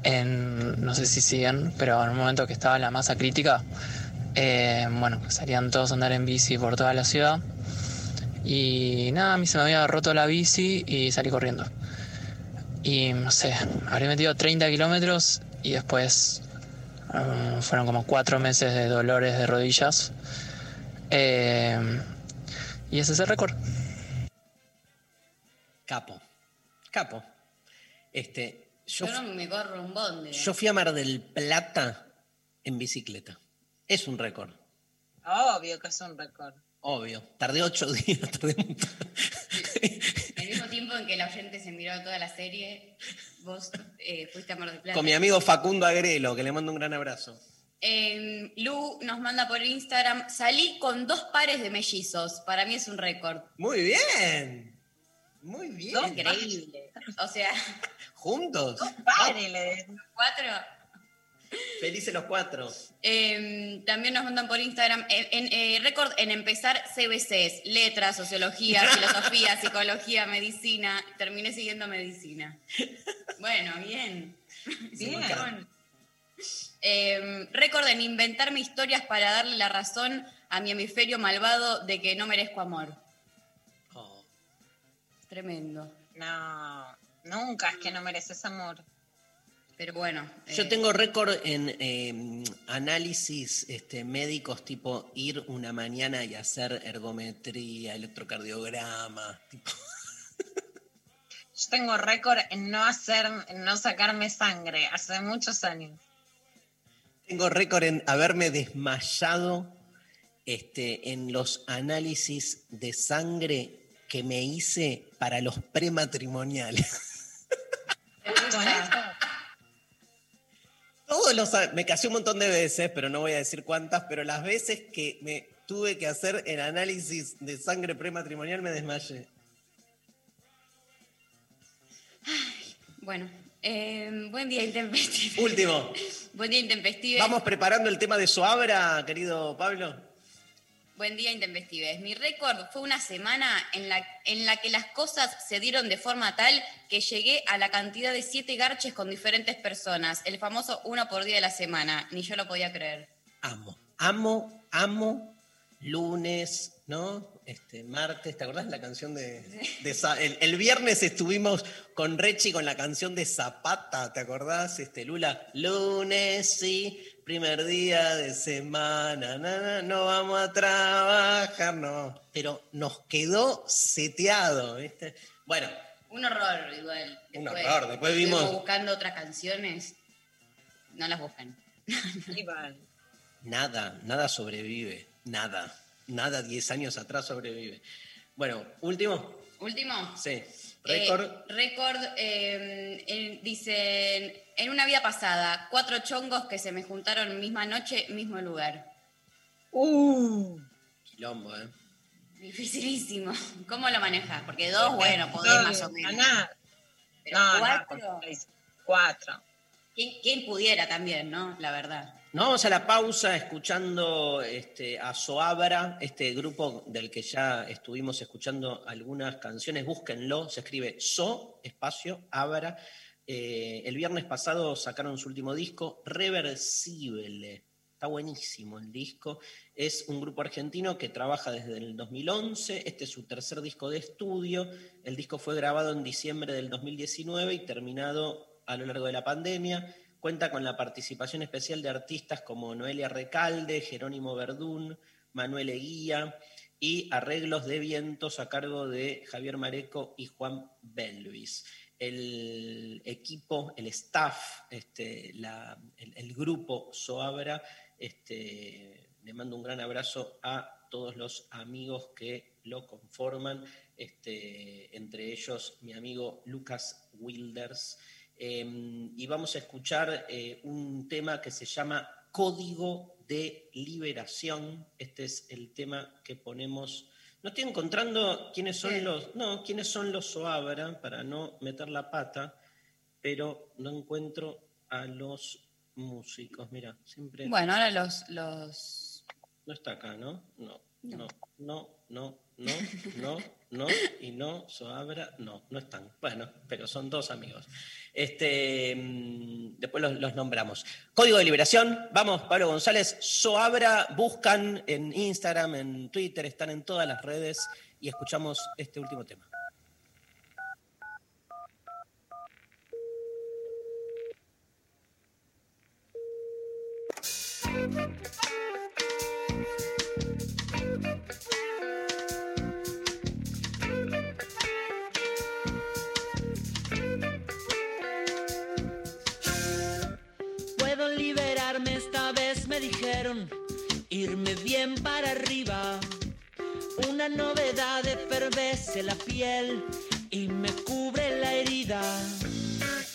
En, no sé si siguen, pero en un momento que estaba la masa crítica, eh, bueno, salían todos a andar en bici por toda la ciudad. Y nada, a mí se me había roto la bici y salí corriendo. Y no sé, habré metido 30 kilómetros y después Um, fueron como cuatro meses de dolores de rodillas. Eh, y ese es el récord. Capo. Capo. Este, yo, Yo no me corro un bonde. yo fui a Mar del Plata en bicicleta. Es un récord. Obvio que es un récord. Obvio. Tardé ocho días. Tardé un montón. Al mismo tiempo en que la gente se miró toda la serie, vos eh, fuiste a Mar del Plata. Con mi amigo Facundo Agrelo, que le mando un gran abrazo. Eh, Lu nos manda por Instagram, salí con dos pares de mellizos. Para mí es un récord. Muy bien. Muy bien. Increíble. O sea, ¿Juntos? Cuatro. Felices los cuatro. Eh, también nos mandan por Instagram eh, en, eh, récord en empezar CBCs, letras, sociología, filosofía, psicología, medicina. Terminé siguiendo medicina. Bueno, bien. Bien. Eh, récord en inventarme historias para darle la razón a mi hemisferio malvado de que no merezco amor. Tremendo. No, nunca es que no mereces amor. Pero bueno. Yo eh, tengo récord en eh, análisis este, médicos, tipo ir una mañana y hacer ergometría, electrocardiograma. Tipo. Yo tengo récord en no hacer, en no sacarme sangre hace muchos años. Tengo récord en haberme desmayado este, en los análisis de sangre que me hice para los prematrimoniales. Todos los, me casé un montón de veces, pero no voy a decir cuántas, pero las veces que me tuve que hacer el análisis de sangre prematrimonial me desmayé. Bueno, Eh, buen día, intempestivo. Último. Buen día, intempestives. Vamos preparando el tema de Soabra, querido Pablo. Buen día, intempestives. Mi récord fue una semana en la, en la que las cosas se dieron de forma tal que llegué a la cantidad de siete garches con diferentes personas. El famoso uno por día de la semana. Ni yo lo podía creer. Amo, amo, amo lunes, ¿no? Este, martes, ¿te acordás la canción de, el viernes estuvimos con Rechi con la canción de Zapata, ¿te acordás? Este, Lula, lunes, sí, primer día de semana, na, na, no vamos a trabajar, no. Pero nos quedó seteado, ¿viste? Bueno, Un horror, igual. Un horror, después vimos- buscando otras canciones. No las buscan. Nada, nada sobrevive, nada, nada 10 años atrás sobrevive. Bueno, último, Último. sí, récord. Eh, récord, eh, en- dicen, en una vida pasada, cuatro chongos que se me juntaron misma noche, mismo lugar. Uh, Quilombo, ¿eh? Dificilísimo. ¿Cómo lo manejas? Porque dos, bueno, podés no, más o menos. ganar. Pero No, no, cuatro, seis. cuatro. ¿quién, quién pudiera también, no? La verdad. Nos vamos a la pausa escuchando este, a Soabra, este grupo del que ya estuvimos escuchando algunas canciones. Búsquenlo, se escribe So, espacio, Abra. Eh, el viernes pasado sacaron su último disco, Reversible. Está buenísimo el disco. Es un grupo argentino que trabaja desde el 2011. Este es su tercer disco de estudio. El disco fue grabado en diciembre del 2019 y terminado a lo largo de la pandemia. Cuenta con la participación especial de artistas como Noelia Recalde, Jerónimo Verdún, Manuel Eguía y arreglos de vientos a cargo de Javier Mareco y Juan Belvis. El equipo, el staff, este, el grupo Soabra, este, le mando un gran abrazo a todos los amigos que lo conforman, este, entre ellos mi amigo Lucas Wilders. Eh, y vamos a escuchar eh, un tema que se llama Código de Liberación. Este es el tema que ponemos. No estoy encontrando quiénes son los. No, quiénes son los Soabra para no meter la pata, pero no encuentro a los músicos. Mira, siempre. Bueno, ahora los, los No está acá, ¿no? No, No. no, no, no, no, no, no, y no, Soabra, no, no están. Bueno, pero son dos amigos. Este, mm, después los, los nombramos. Código de Liberación, vamos, Pablo González, Soabra, buscan en Instagram, en Twitter, están en todas las redes y escuchamos este último tema. Irme bien para arriba. Una novedad efervece la piel y me cubre la herida.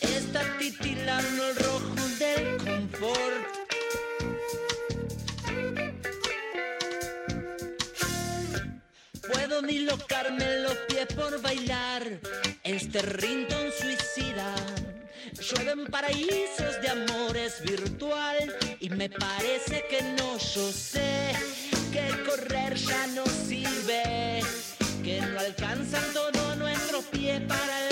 Está titilando el rojo del confort. Puedo dislocarme los pies por bailar este rinton suicida. Llueven paraísos de amores virtual y me parece que no, yo sé que correr ya no sirve, que no alcanzan todo nuestro pie para la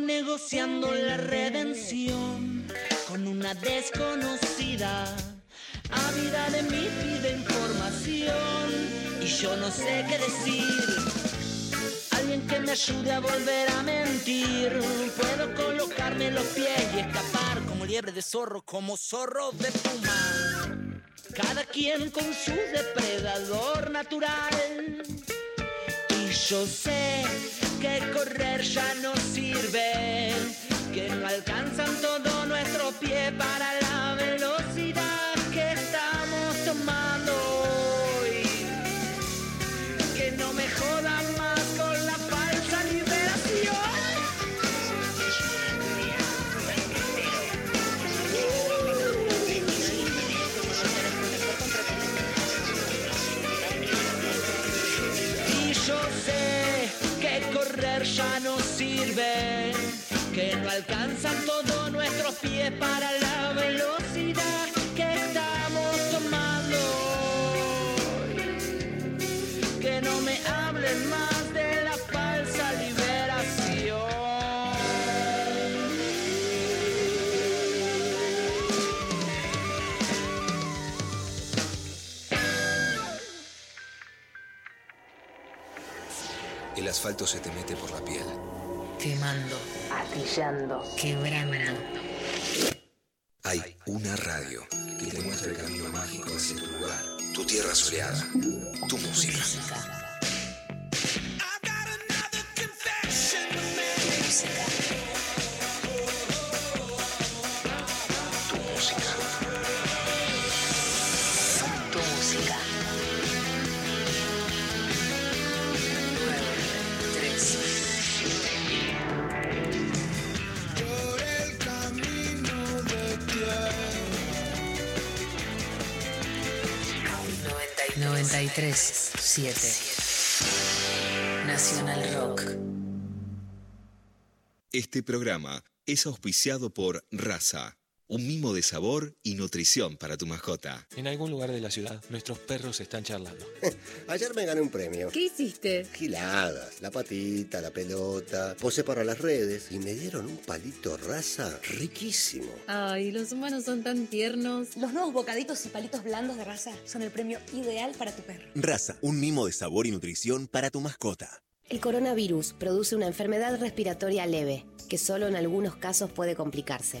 Negociando la redención con una desconocida. Ávida de mí pide información y yo no sé qué decir. Alguien que me ayude a volver a mentir. Puedo colocarme los pies y escapar como liebre de zorro, como zorro de puma. Cada quien con su depredador natural. Y yo sé que correr ya no sirve, que no alcanzan todo nuestro pie para la alcanzan todos nuestros pies para la velocidad que estamos tomando. hoy. Que no me hablen más de la falsa liberación. El asfalto se te mete por la piel. Quemando. Quebrando. Hay una radio que te muestra el camino mágico hacia tu lugar, tu tierra soleada, tu música. 937. Nacional Rock. Este programa es auspiciado por Raza un mimo de sabor y nutrición para tu mascota. En algún lugar de la ciudad, nuestros perros están charlando. Ayer me gané un premio. ¿Qué hiciste? Giladas, la patita, la pelota. Posé para las redes y me dieron un palito raza riquísimo. Ay, los humanos son tan tiernos. Los nuevos bocaditos y palitos blandos de raza son el premio ideal para tu perro. Raza, un mimo de sabor y nutrición para tu mascota. El coronavirus produce una enfermedad respiratoria leve, que solo en algunos casos puede complicarse.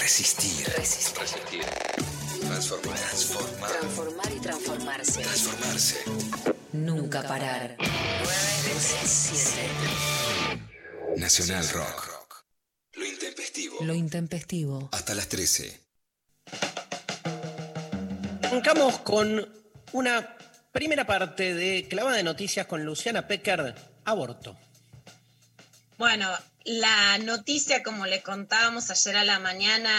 Resistir. Resistir. Transformar. Transformar. Transformar y transformarse. Transformarse. Nunca parar. 9, 7. Nacional Rock. Lo intempestivo. Lo intempestivo. Hasta las 13. Arrancamos con una primera parte de Clavada de Noticias con Luciana Pecker, aborto. Bueno, la noticia, como le contábamos ayer a la mañana,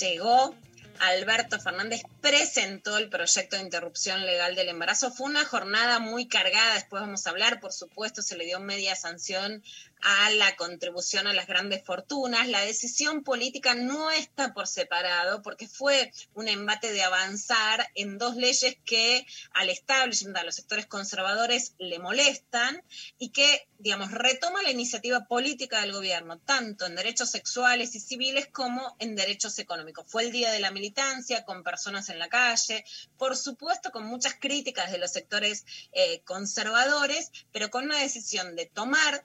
llegó. Alberto Fernández presentó el proyecto de interrupción legal del embarazo. Fue una jornada muy cargada, después vamos a hablar, por supuesto, se le dio media sanción a la contribución a las grandes fortunas. La decisión política no está por separado porque fue un embate de avanzar en dos leyes que al establishment, a los sectores conservadores, le molestan y que, digamos, retoma la iniciativa política del gobierno, tanto en derechos sexuales y civiles como en derechos económicos. Fue el día de la militancia con personas en la calle, por supuesto con muchas críticas de los sectores eh, conservadores, pero con una decisión de tomar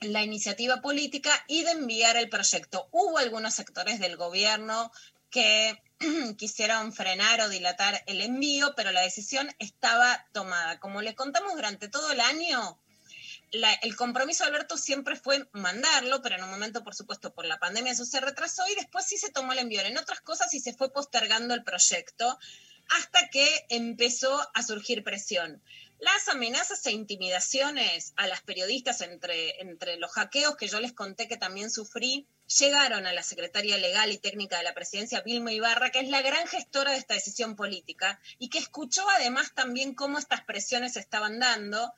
la iniciativa política y de enviar el proyecto. Hubo algunos sectores del gobierno que quisieron frenar o dilatar el envío, pero la decisión estaba tomada. Como les contamos durante todo el año, la- el compromiso de Alberto siempre fue mandarlo, pero en un momento, por supuesto, por la pandemia eso se retrasó y después sí se tomó el envío. En otras cosas sí se fue postergando el proyecto hasta que empezó a surgir presión. Las amenazas e intimidaciones a las periodistas entre, entre los hackeos que yo les conté que también sufrí, llegaron a la secretaria legal y técnica de la presidencia, Vilma Ibarra, que es la gran gestora de esta decisión política y que escuchó además también cómo estas presiones se estaban dando.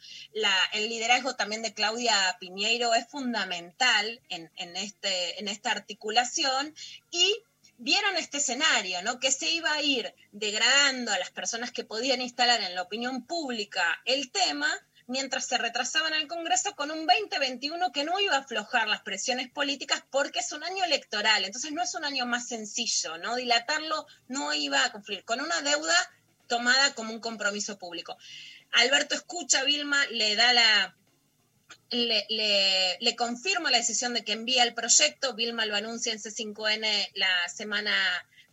El liderazgo también de Claudia Piñeiro es fundamental en, en este, en esta articulación y vieron este escenario, ¿no? Que se iba a ir degradando a las personas que podían instalar en la opinión pública el tema, mientras se retrasaban al Congreso con un 2021 que no iba a aflojar las presiones políticas porque es un año electoral, entonces no es un año más sencillo, ¿no? Dilatarlo no iba a cumplir con una deuda tomada como un compromiso público. Alberto escucha a Vilma, le da la, le, le- le confirma la decisión de que envía el proyecto. Vilma lo anuncia en C5N la semana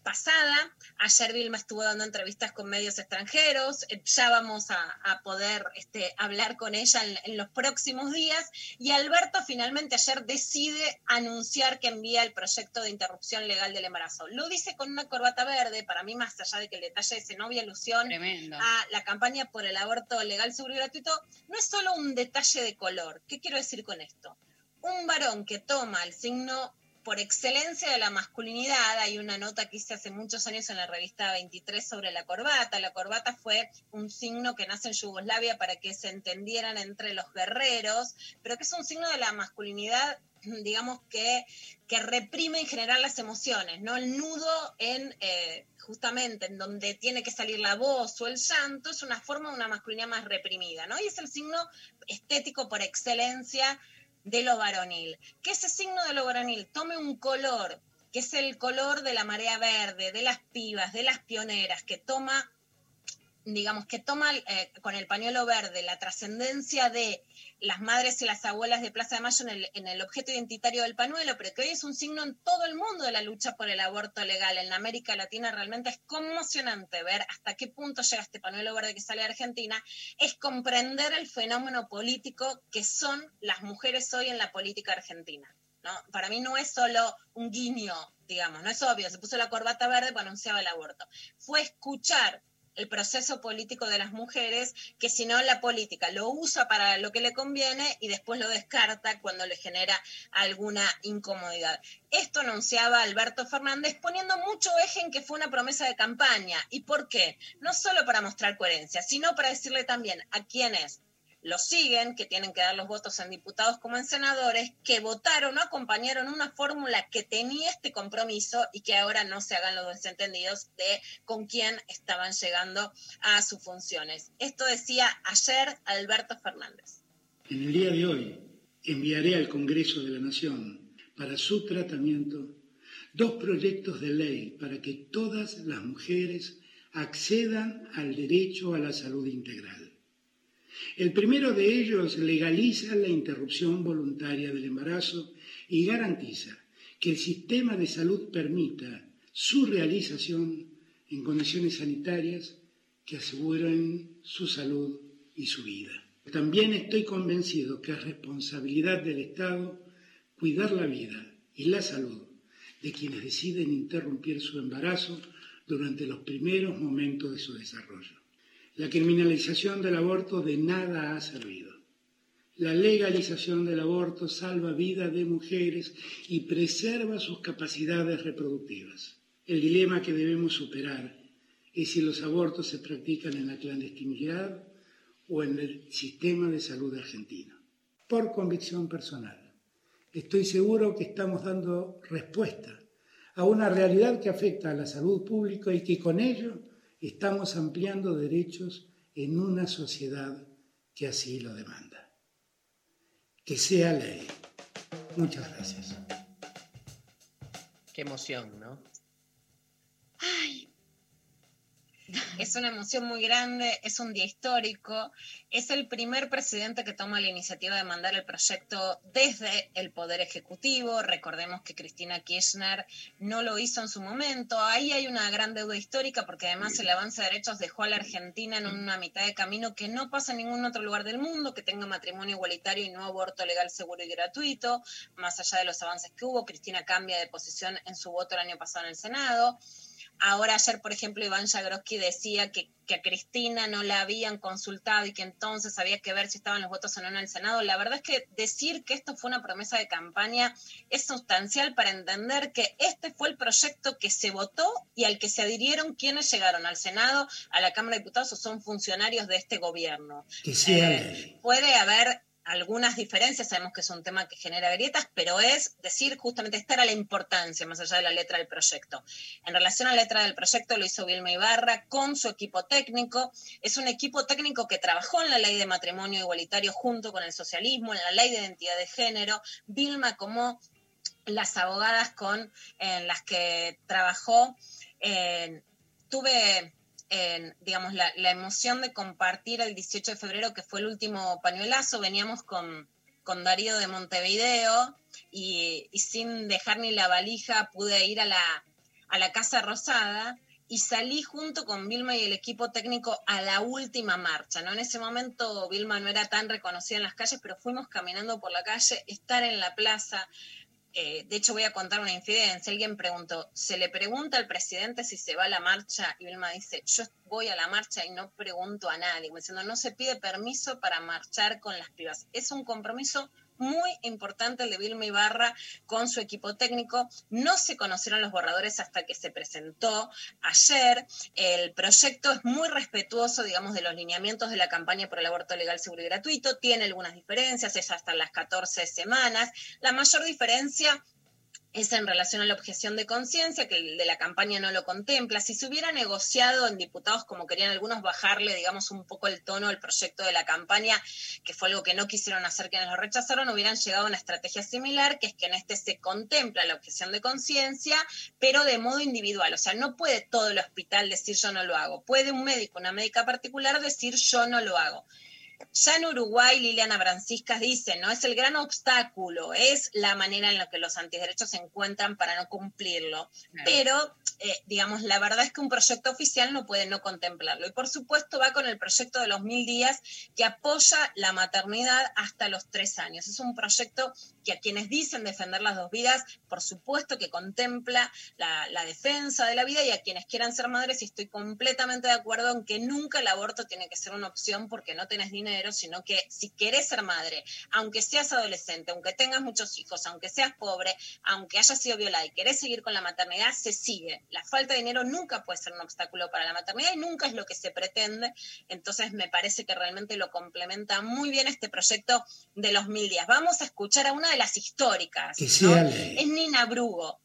pasada. Ayer Vilma estuvo dando entrevistas con medios extranjeros. Eh, Ya vamos a, a poder este, hablar con ella en, en los próximos días. Y Alberto finalmente ayer decide anunciar que envía el proyecto de interrupción legal del embarazo. Lo dice con una corbata verde, para mí más allá de que el detalle ese novia alusión Tremendo. a la campaña por el aborto legal, seguro y gratuito, no es solo un detalle de color. ¿Qué quiero decir con esto? Un varón que toma el signo por excelencia de la masculinidad, hay una nota que hice hace muchos años en la revista 23 sobre la corbata. La corbata fue un signo que nace en Yugoslavia para que se entendieran entre los guerreros, pero que es un signo de la masculinidad digamos que, que reprime en general las emociones, ¿no? El nudo en eh, justamente en donde tiene que salir la voz o el llanto es una forma de una masculinidad más reprimida, ¿no? Y es el signo estético por excelencia de lo varonil. Que ese signo de lo varonil tome un color, que es el color de la marea verde, de las pibas, de las pioneras, que toma digamos, que toma eh, con el pañuelo verde la trascendencia de las madres y las abuelas de Plaza de Mayo en el, objeto identitario del pañuelo, pero que hoy es un signo en todo el mundo de la lucha por el aborto legal. En América Latina realmente es conmocionante ver hasta qué punto llega este pañuelo verde que sale de Argentina, es comprender el fenómeno político que son las mujeres hoy en la política argentina. ¿no? Para mí no es solo un guiño, digamos, no es obvio, se puso la corbata verde cuando anunciaba el aborto. Fue escuchar el proceso político de las mujeres, que si no la política lo usa para lo que le conviene y después lo descarta cuando le genera alguna incomodidad. Esto anunciaba Alberto Fernández poniendo mucho eje en que fue una promesa de campaña. ¿Y por qué? No solo para mostrar coherencia, sino para decirle también a quienes lo siguen, que tienen que dar los votos en diputados como en senadores, que votaron o acompañaron una fórmula que tenía este compromiso y que ahora no se hagan los desentendidos de con quién estaban llegando a sus funciones. Esto decía ayer Alberto Fernández. En el día de hoy enviaré al Congreso de la Nación para su tratamiento dos proyectos de ley para que todas las mujeres accedan al derecho a la salud integral. El primero de ellos legaliza la interrupción voluntaria del embarazo y garantiza que el sistema de salud permita su realización en condiciones sanitarias que aseguren su salud y su vida. También estoy convencido que es responsabilidad del Estado cuidar la vida y la salud de quienes deciden interrumpir su embarazo durante los primeros momentos de su desarrollo. La criminalización del aborto de nada ha servido. La legalización del aborto salva vidas de mujeres y preserva sus capacidades reproductivas. El dilema que debemos superar es si los abortos se practican en la clandestinidad o en el sistema de salud argentino. Por convicción personal, estoy seguro que estamos dando respuesta a una realidad que afecta a la salud pública y que con ello estamos ampliando derechos en una sociedad que así lo demanda. Que sea ley. Muchas gracias. Qué emoción, ¿no? Ay. Es una emoción muy grande, es un día histórico, es el primer presidente que toma la iniciativa de mandar el proyecto desde el Poder Ejecutivo. Recordemos que Cristina Kirchner no lo hizo en su momento. Ahí hay una gran deuda histórica porque además el avance de derechos dejó a la Argentina en una mitad de camino que no pasa en ningún otro lugar del mundo, que tenga matrimonio igualitario y no aborto legal, seguro y gratuito. Más allá de los avances que hubo, Cristina cambia de posición en su voto el año pasado en el Senado. Ahora ayer, por ejemplo, Iván Jagroski decía que, que, a Cristina no la habían consultado y que entonces había que ver si estaban los votos o no en el Senado. La verdad es que decir que esto fue una promesa de campaña es sustancial para entender que este fue el proyecto que se votó y al que se adhirieron quienes llegaron al Senado, a la Cámara de Diputados o son funcionarios de este gobierno. Eh, puede haber algunas diferencias, sabemos que es un tema que genera grietas, pero es decir, justamente esta era la importancia más allá de la letra del proyecto. En relación a la letra del proyecto lo hizo Vilma Ibarra con su equipo técnico. Es un equipo técnico que trabajó en la ley de matrimonio igualitario junto con el socialismo, en la ley de identidad de género. Vilma como las abogadas con en las que trabajó. Eh, tuve eh, digamos, la, la, emoción de compartir el 18 de febrero, que fue el último pañuelazo, veníamos con, con Darío de Montevideo y, y, sin dejar ni la valija pude ir a la, a la Casa Rosada y salí junto con Vilma y el equipo técnico a la última marcha, ¿no? En ese momento Vilma no era tan reconocida en las calles, pero fuimos caminando por la calle, estar en la plaza. Eh, de hecho, voy a contar una infidencia. Alguien preguntó, ¿se le pregunta al presidente si se va a la marcha? Y Vilma dice, yo voy a la marcha y no pregunto a nadie, diciendo, no se pide permiso para marchar con las pibas. Es un compromiso muy importante el de Vilma Ibarra con su equipo técnico. No se conocieron los borradores hasta que se presentó ayer. El proyecto es muy respetuoso, digamos, de los lineamientos de la campaña por el aborto legal, seguro y gratuito. Tiene algunas diferencias, es hasta las 14 semanas. La mayor diferencia es en relación a la objeción de conciencia, que el de la campaña no lo contempla. Si se hubiera negociado en diputados, como querían algunos, bajarle, digamos, un poco el tono al proyecto de la campaña, que fue algo que no quisieron hacer quienes lo rechazaron, hubieran llegado a una estrategia similar, que es que en este se contempla la objeción de conciencia, pero de modo individual. O sea, no puede todo el hospital decir yo no lo hago. Puede un médico, una médica particular decir yo no lo hago. Ya en Uruguay, Liliana Franciscas dice, no es el gran obstáculo, es la manera en la que los antiderechos se encuentran para no cumplirlo. Pero, eh, digamos, la verdad es que un proyecto oficial no puede no contemplarlo. Y por supuesto va con el proyecto de los mil días que apoya la maternidad hasta los tres años. Es un proyecto a quienes dicen defender las dos vidas, por supuesto que contempla la, la defensa de la vida y a quienes quieran ser madres, y estoy completamente de acuerdo en que nunca el aborto tiene que ser una opción porque no tenés dinero sino que si querés ser madre, aunque seas adolescente, aunque tengas muchos hijos, aunque seas pobre, aunque hayas sido violada y querés seguir con la maternidad, se sigue. La falta de dinero nunca puede ser un obstáculo para la maternidad y nunca es lo que se pretende. Entonces me parece que realmente lo complementa muy bien este proyecto de los mil días. Vamos a escuchar a una de las históricas. Es Nina Brugo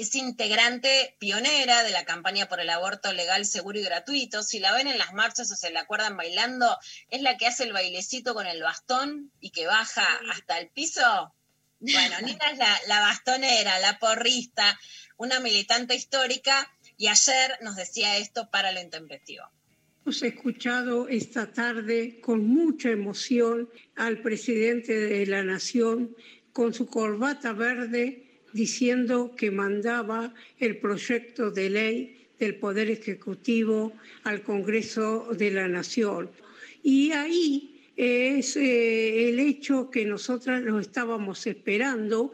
es integrante pionera de la campaña por el aborto legal, seguro y gratuito. Si la ven en las marchas o se la acuerdan bailando, es la que hace el bailecito con el bastón y que baja hasta el piso. Bueno, Nina es la, la bastonera, la porrista, una militante histórica y ayer nos decía esto para lo intempestivo. Hemos escuchado esta tarde con mucha emoción al presidente de la Nación con su corbata verde diciendo que mandaba el proyecto de ley del Poder Ejecutivo al Congreso de la Nación. Y ahí es eh, el hecho que nosotras lo estábamos esperando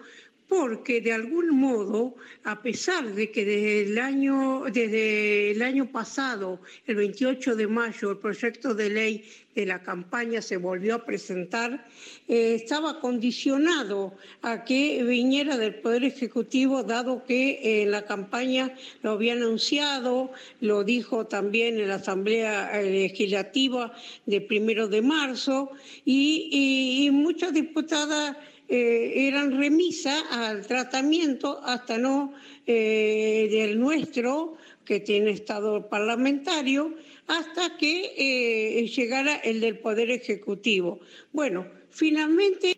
porque de algún modo, a pesar de que desde el año, desde el año pasado, el 28 de mayo, el proyecto de ley de la campaña se volvió a presentar, eh, estaba condicionado a que viniera del Poder Ejecutivo, dado que en la campaña lo había anunciado, lo dijo también en la Asamblea Legislativa de primero de marzo, y muchas diputadas eh, eran remisa al tratamiento hasta no eh, del nuestro, que tiene estado parlamentario, hasta que eh, llegara el del Poder Ejecutivo. Bueno, finalmente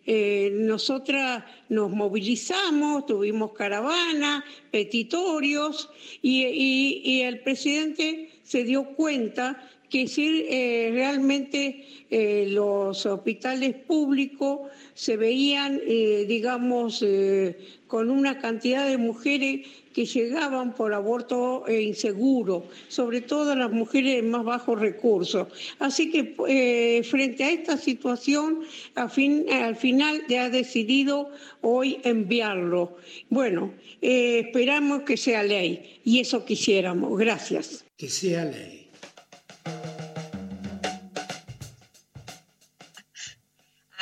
nosotras nos movilizamos, tuvimos caravana, petitorios, y el presidente se dio cuenta que si eh, realmente eh, los hospitales públicos se veían, eh, digamos, con una cantidad de mujeres que llegaban por aborto inseguro, sobre todo las mujeres de más bajos recursos. Así que frente a esta situación, fin, al final ya ha decidido hoy enviarlo. Bueno, esperamos que sea ley y eso quisiéramos. Gracias. Que sea ley.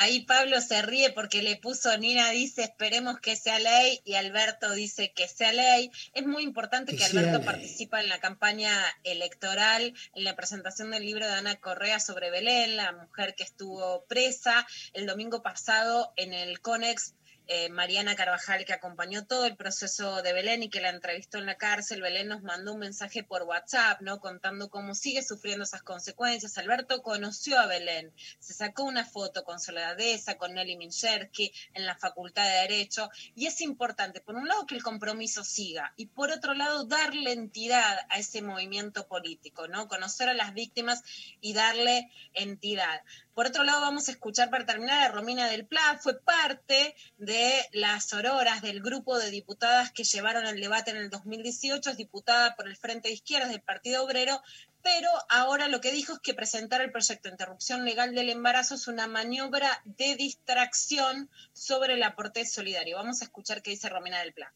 Ahí Pablo se ríe porque le puso, Nina dice, esperemos que sea ley, y Alberto dice que sea ley. Es muy importante que, que Alberto participa en la campaña electoral, en la presentación del libro de Ana Correa sobre Belén, la mujer que estuvo presa el domingo pasado en el CONEX eh, Mariana Carvajal, que acompañó todo el proceso de Belén y que la entrevistó en la cárcel, Belén nos mandó un mensaje por WhatsApp, ¿no? Contando cómo sigue sufriendo esas consecuencias. Alberto conoció a Belén, se sacó una foto con Soledad Esa, con Nelly Minchersky en la Facultad de Derecho, y es importante, por un lado, que el compromiso siga, y por otro lado, darle entidad a ese movimiento político, ¿no? Conocer a las víctimas y darle entidad Por otro lado, vamos a escuchar para terminar a Romina del Pla, fue parte de las auroras del grupo de diputadas que llevaron el debate en el 2018, es diputada por el Frente de Izquierdas del Partido Obrero, pero ahora lo que dijo es que presentar el proyecto de interrupción legal del embarazo es una maniobra de distracción sobre el aporte solidario. Vamos a escuchar qué dice Romina del Pla.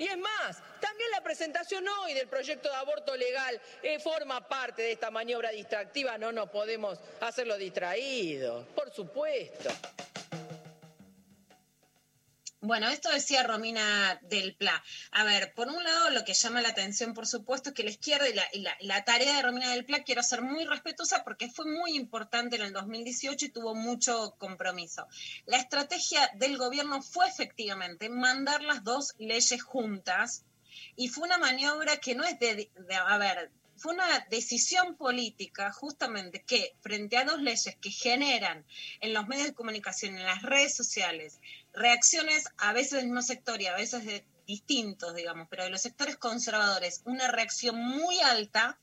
Y es más, también la presentación hoy del proyecto de aborto legal eh, forma parte de esta maniobra distractiva. No nos podemos hacerlo distraídos, por supuesto. Bueno, esto decía Romina del Pla. A ver, por un lado, lo que llama la atención, por supuesto, es que la izquierda y la, la tarea de Romina del Pla, quiero ser muy respetuosa porque fue muy importante en el 2018 y tuvo mucho compromiso. La estrategia del gobierno fue efectivamente mandar las dos leyes juntas y fue una maniobra que no es de, de- a ver, fue una decisión política justamente que frente a dos leyes que generan en los medios de comunicación, en las redes sociales, reacciones a veces del mismo sector y a veces de distintos, digamos, pero de los sectores conservadores, una reacción muy alta,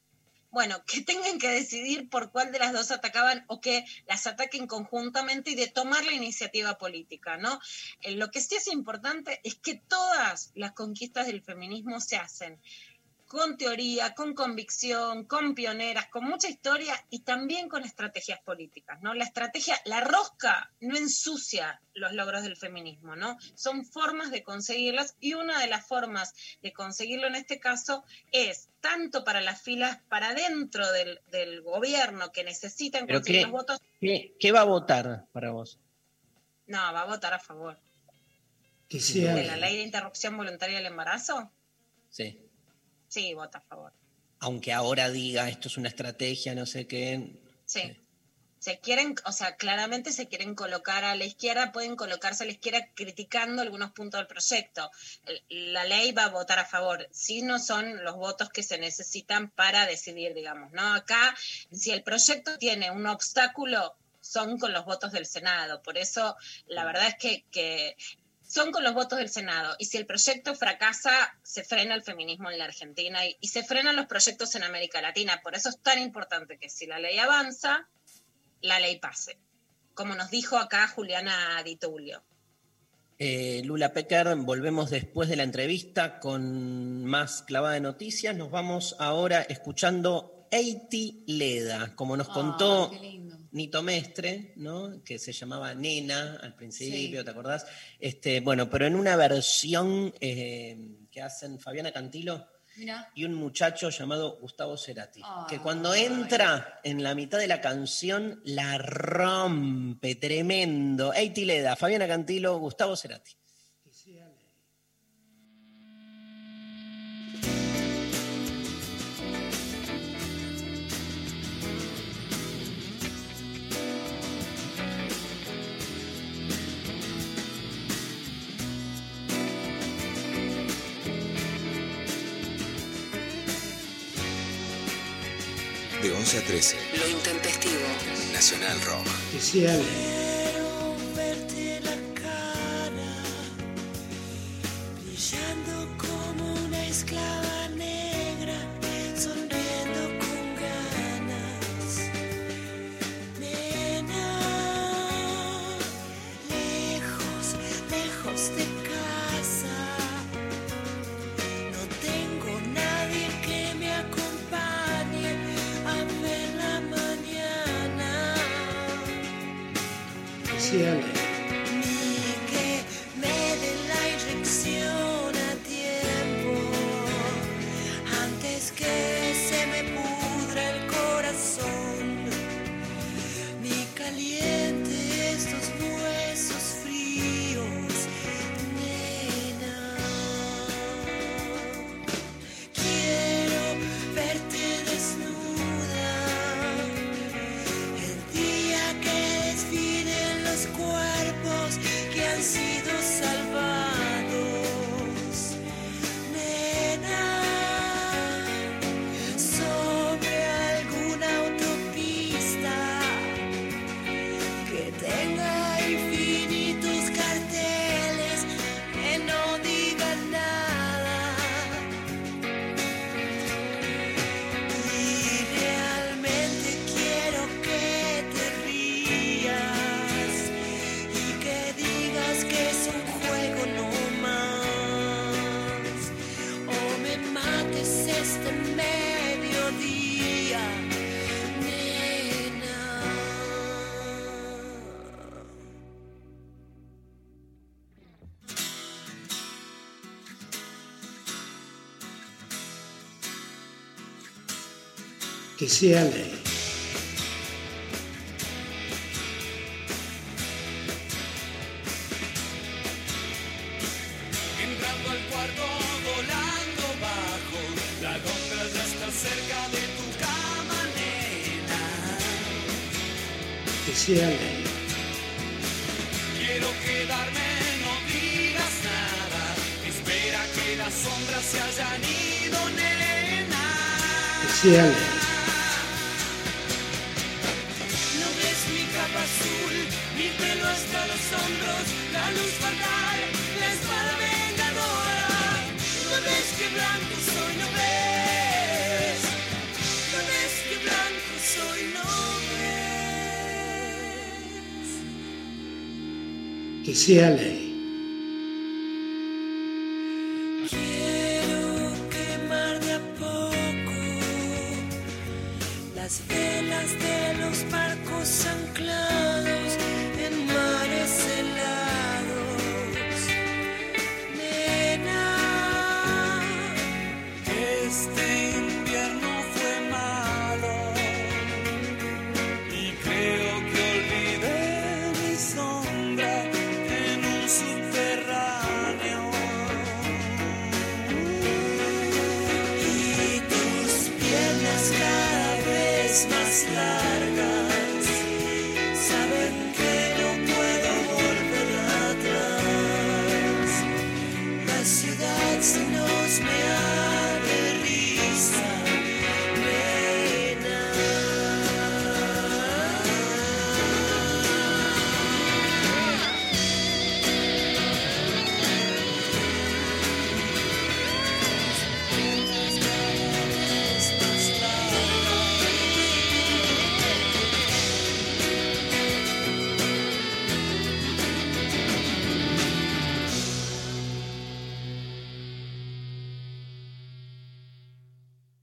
bueno, que tengan que decidir por cuál de las dos atacaban o que las ataquen conjuntamente y de tomar la iniciativa política, ¿no? Eh, Lo que sí es importante es que todas las conquistas del feminismo se hacen con teoría, con convicción, con pioneras, con mucha historia y también con estrategias políticas, ¿no? La estrategia, la rosca no ensucia los logros del feminismo, ¿no? Son formas de conseguirlas y una de las formas de conseguirlo en este caso es tanto para las filas para dentro del, del gobierno que necesitan Pero conseguir qué, los votos, qué, qué va a votar para vos? no, va a votar a favor Que de la ley de interrupción voluntaria del embarazo, Sí. Sí, vota a favor. Aunque ahora diga esto es una estrategia, no sé qué. Sí. Se quieren, o sea, claramente se quieren colocar a la izquierda, pueden colocarse a la izquierda criticando algunos puntos del proyecto. La ley va a votar a favor, si no son los votos que se necesitan para decidir, digamos, ¿no? Acá, si el proyecto tiene un obstáculo, son con los votos del Senado. Por eso, la verdad es que, que son con los votos del Senado. Y si el proyecto fracasa, se frena el feminismo en la Argentina y, y se frenan los proyectos en América Latina. Por eso es tan importante que si la ley avanza, la ley pase. Como nos dijo acá Juliana Di Tulio. Eh, Lula Pecker, volvemos después de la entrevista con más clavada de noticias. Nos vamos ahora escuchando Eiti Leda, como nos contó qué lindo. Nito Mestre, ¿no? que se llamaba Nena al principio, Sí. ¿te acordás? Este, bueno, pero en una versión eh, que hacen Fabiana Cantilo y un muchacho llamado Gustavo Cerati, que Ay. cuando entra en la mitad de la canción la rompe tremendo. Eiti Leda, Fabiana Cantilo, Gustavo Cerati. 11 a 13, Lo intempestivo. Nacional Rock. que sea Que Ley. Entrando al cuarto, volando bajo, la alfombra ya está cerca de tu cama, nena. Ley. Quiero quedarme, no digas nada. Espera que las sombras se hayan ido, nena. Que ves. Que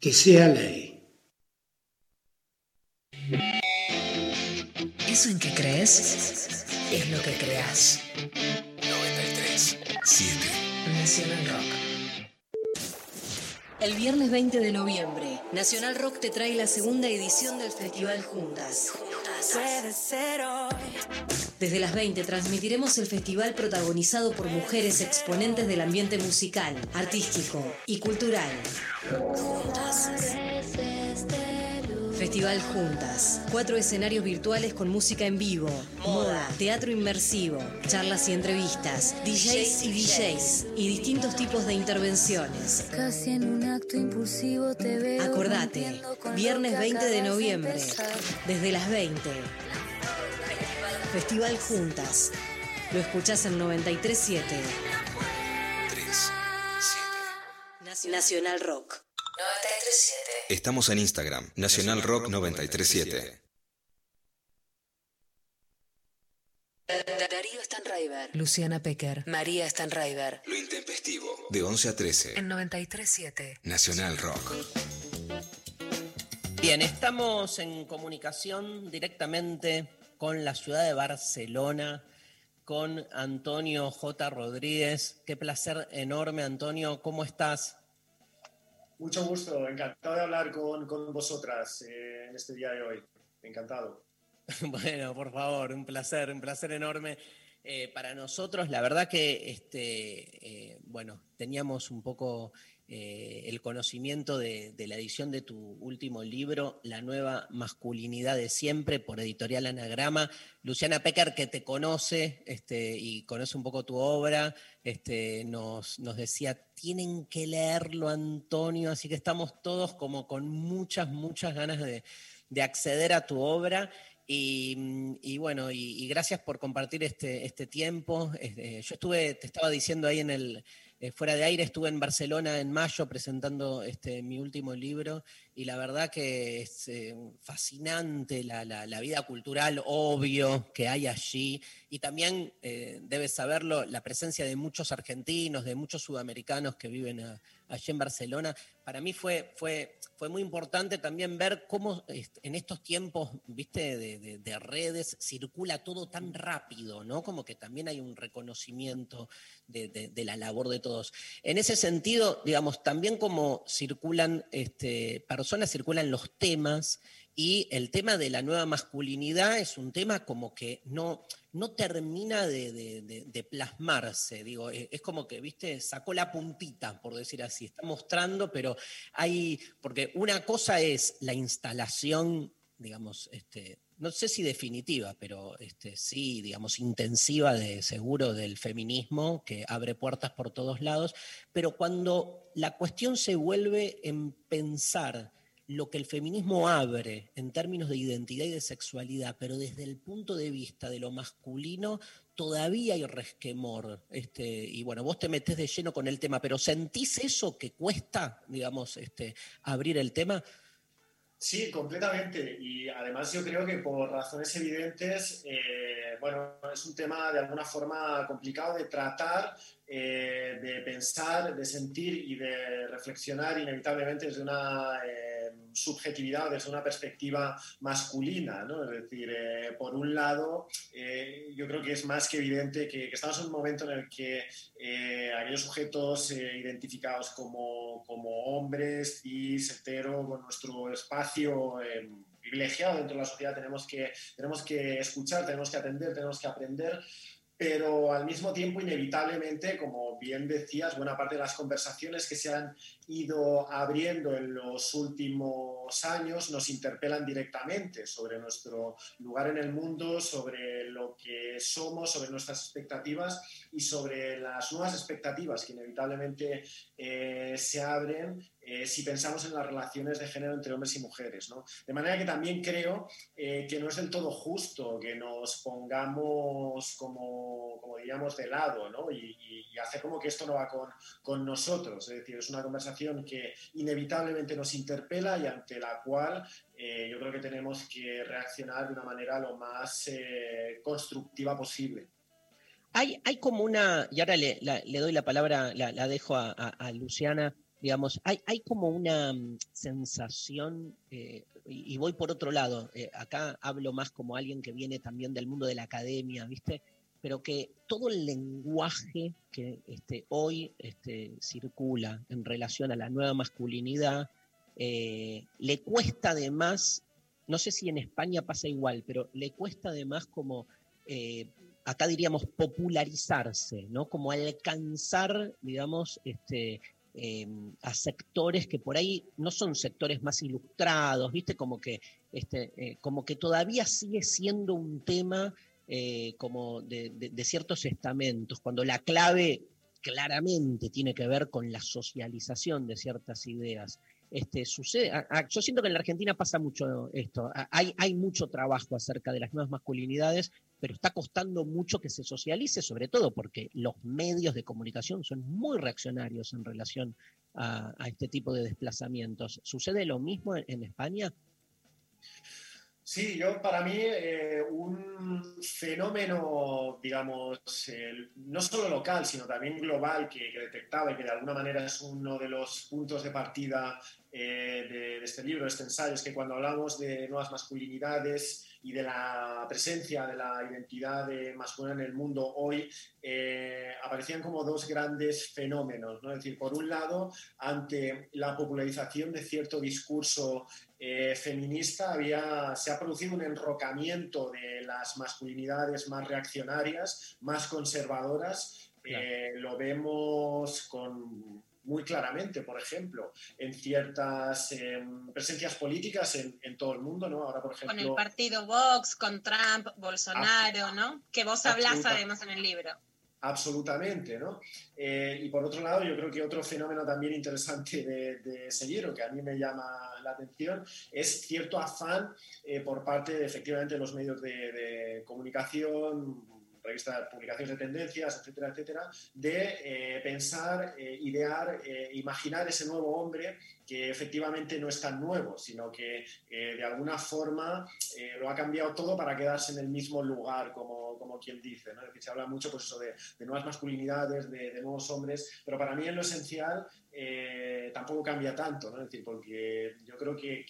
Que sea ley. Eso en que crees es lo que creas. 93 7 Nacional Rock. El viernes 20 de noviembre, Nacional Rock te trae la segunda edición del Festival Juntas. Puede ser hoy. Desde las 20 transmitiremos el festival protagonizado por mujeres exponentes del ambiente musical, artístico y cultural. Festival Juntas. Cuatro escenarios virtuales con música en vivo, moda, teatro inmersivo, charlas y entrevistas, DJs y DJs y distintos tipos de intervenciones. Casi en un acto impulsivo te. Acordate, viernes que 20 de noviembre, desde las 20. Festival Juntas. Lo escuchás en 937. 3 Nacional Rock. 937 Estamos en Instagram, Nacional Rock 937. Darío Stanraiver. Luciana Pecker. María Stanraiver. Lo intempestivo. De 11 a 13. En 937. Nacional Rock. Bien, estamos en comunicación directamente con la ciudad de Barcelona, con Antonio J. Rodríguez. Qué placer enorme, Antonio. ¿Cómo estás? Mucho gusto, encantado de hablar con, con vosotras eh, en este día de hoy. Encantado. Bueno, por favor, un placer, un placer enorme. Eh, para nosotros, la verdad que este, eh, bueno, teníamos un poco eh, el conocimiento de, la edición de tu último libro, La nueva masculinidad de siempre, por editorial Anagrama. Luciana Pecker, que te conoce este, y conoce un poco tu obra, este, nos, nos decía, tienen que leerlo, Antonio, así que estamos todos como con muchas, muchas ganas de, de acceder a tu obra. Y, mm, bueno, y, y gracias por compartir este, este tiempo. Este, yo estuve, te estaba diciendo ahí en el, eh, fuera de aire, estuve en Barcelona en mayo presentando este, mi último libro y la verdad que es eh, fascinante la, la- vida cultural, obvio, que hay allí. Y también, eh, debes saberlo, la presencia de muchos argentinos, de muchos sudamericanos que viven allí en Barcelona. Para mí fue, fue, fue muy importante también ver cómo en estos tiempos, viste, de, de- de redes, circula todo tan rápido, ¿no? Como que también hay un reconocimiento de la labor de todos. En ese sentido, digamos, también como circulan este, personas, circulan los temas y el tema de la nueva masculinidad es un tema como que no, no termina de, plasmarse, digo, es como que, viste, sacó la puntita, por decir así, está mostrando, pero hay, porque una cosa es la instalación, digamos, este, no sé si definitiva, pero este, sí, digamos, intensiva de seguro del feminismo, que abre puertas por todos lados, pero cuando la cuestión se vuelve en pensar lo que el feminismo abre en términos de identidad y de sexualidad, pero desde el punto de vista de lo masculino, todavía hay resquemor. Este, y bueno, vos te metés de lleno con el tema, pero ¿sentís eso que cuesta, digamos, este, abrir el tema? Sí, completamente. Y además yo creo que por razones evidentes, eh, bueno, es un tema de alguna forma complicado de tratar, eh, de pensar, de sentir y de reflexionar inevitablemente desde una eh, subjetividad, desde una perspectiva masculina. Es decir, eh, por un lado, eh, yo creo que es más que evidente que, estamos en un momento en el que eh, aquellos sujetos identificados como, como hombres, cis, hetero, con nuestro espacio privilegiado dentro de la sociedad, tenemos que, tenemos que escuchar, tenemos que atender, tenemos que aprender, pero al mismo tiempo, inevitablemente, como bien decías, buena parte de las conversaciones que se han ido abriendo en los últimos años nos interpelan directamente sobre nuestro lugar en el mundo, sobre lo que somos, sobre nuestras expectativas y sobre las nuevas expectativas que inevitablemente eh, se abren eh, si pensamos en las relaciones de género entre hombres y mujeres. ¿no? De manera que también creo eh, que no es del todo justo que nos pongamos como, como diríamos, de lado ¿no? y, y- y hacer como que esto no va con, con nosotros. Es decir, es una conversación que inevitablemente nos interpela y ante la cual eh, yo creo que tenemos que reaccionar de una manera lo más eh, constructiva posible. Hay, hay como una, y ahora le, la- le doy la palabra, la, la dejo a, a- a Luciana, digamos, hay, hay como una mm, sensación, eh, y, voy por otro lado, eh, acá hablo más como alguien que viene también del mundo de la academia, ¿viste? Pero que todo el lenguaje que este, hoy este, circula en relación a la nueva masculinidad, eh, le cuesta además, no sé si en España pasa igual, pero le cuesta además como acá diríamos popularizarse, ¿no? Como alcanzar, digamos, este, eh, a sectores que por ahí no son sectores más ilustrados, ¿viste? Como que, este, eh, como que todavía sigue siendo un tema eh, como de, ciertos estamentos, cuando la clave claramente tiene que ver con la socialización de ciertas ideas. Este, sucede, yo siento que en la Argentina pasa mucho esto. Hay, hay mucho trabajo acerca de las nuevas masculinidades, pero está costando mucho que se socialice, sobre todo porque los medios de comunicación son muy reaccionarios en relación a, a este tipo de desplazamientos. ¿Sucede lo mismo en, en España? Sí, yo para mí eh, un fenómeno, digamos, eh, no solo local, sino también global que, que detectaba y que de alguna manera es uno de los puntos de partida eh, de, de este libro, de este ensayo, es que cuando hablamos de nuevas masculinidades y de la presencia de la identidad de masculina en el mundo hoy, eh, aparecían como dos grandes fenómenos. ¿no? Es decir, por un lado, ante la popularización de cierto discurso eh, feminista había, se ha producido un enrocamiento de las masculinidades más reaccionarias, más conservadoras. Eh, lo vemos con, muy claramente, por ejemplo, en ciertas eh, presencias políticas en, en, todo el mundo, ¿no? Ahora, por ejemplo... Con el partido Vox, con Trump, Bolsonaro, ¿no? Que vos hablás además en el libro. Absolutamente, ¿no? Eh, y por otro lado, yo creo que otro fenómeno también interesante de, de seguir, o que a mí me llama la atención, es cierto afán eh, por parte, de, efectivamente, de los medios de, de comunicación, revistas, publicaciones de tendencias, etcétera, etcétera, de eh, pensar, eh, idear, eh, imaginar ese nuevo hombre que efectivamente no es tan nuevo, sino que eh, de alguna forma lo ha cambiado todo para quedarse en el mismo lugar, como, como quien dice. ¿no? Es se habla mucho pues, eso de, de nuevas masculinidades, de, de, nuevos hombres, pero para mí en lo esencial eh, tampoco cambia tanto, ¿no? Es decir, porque yo creo que,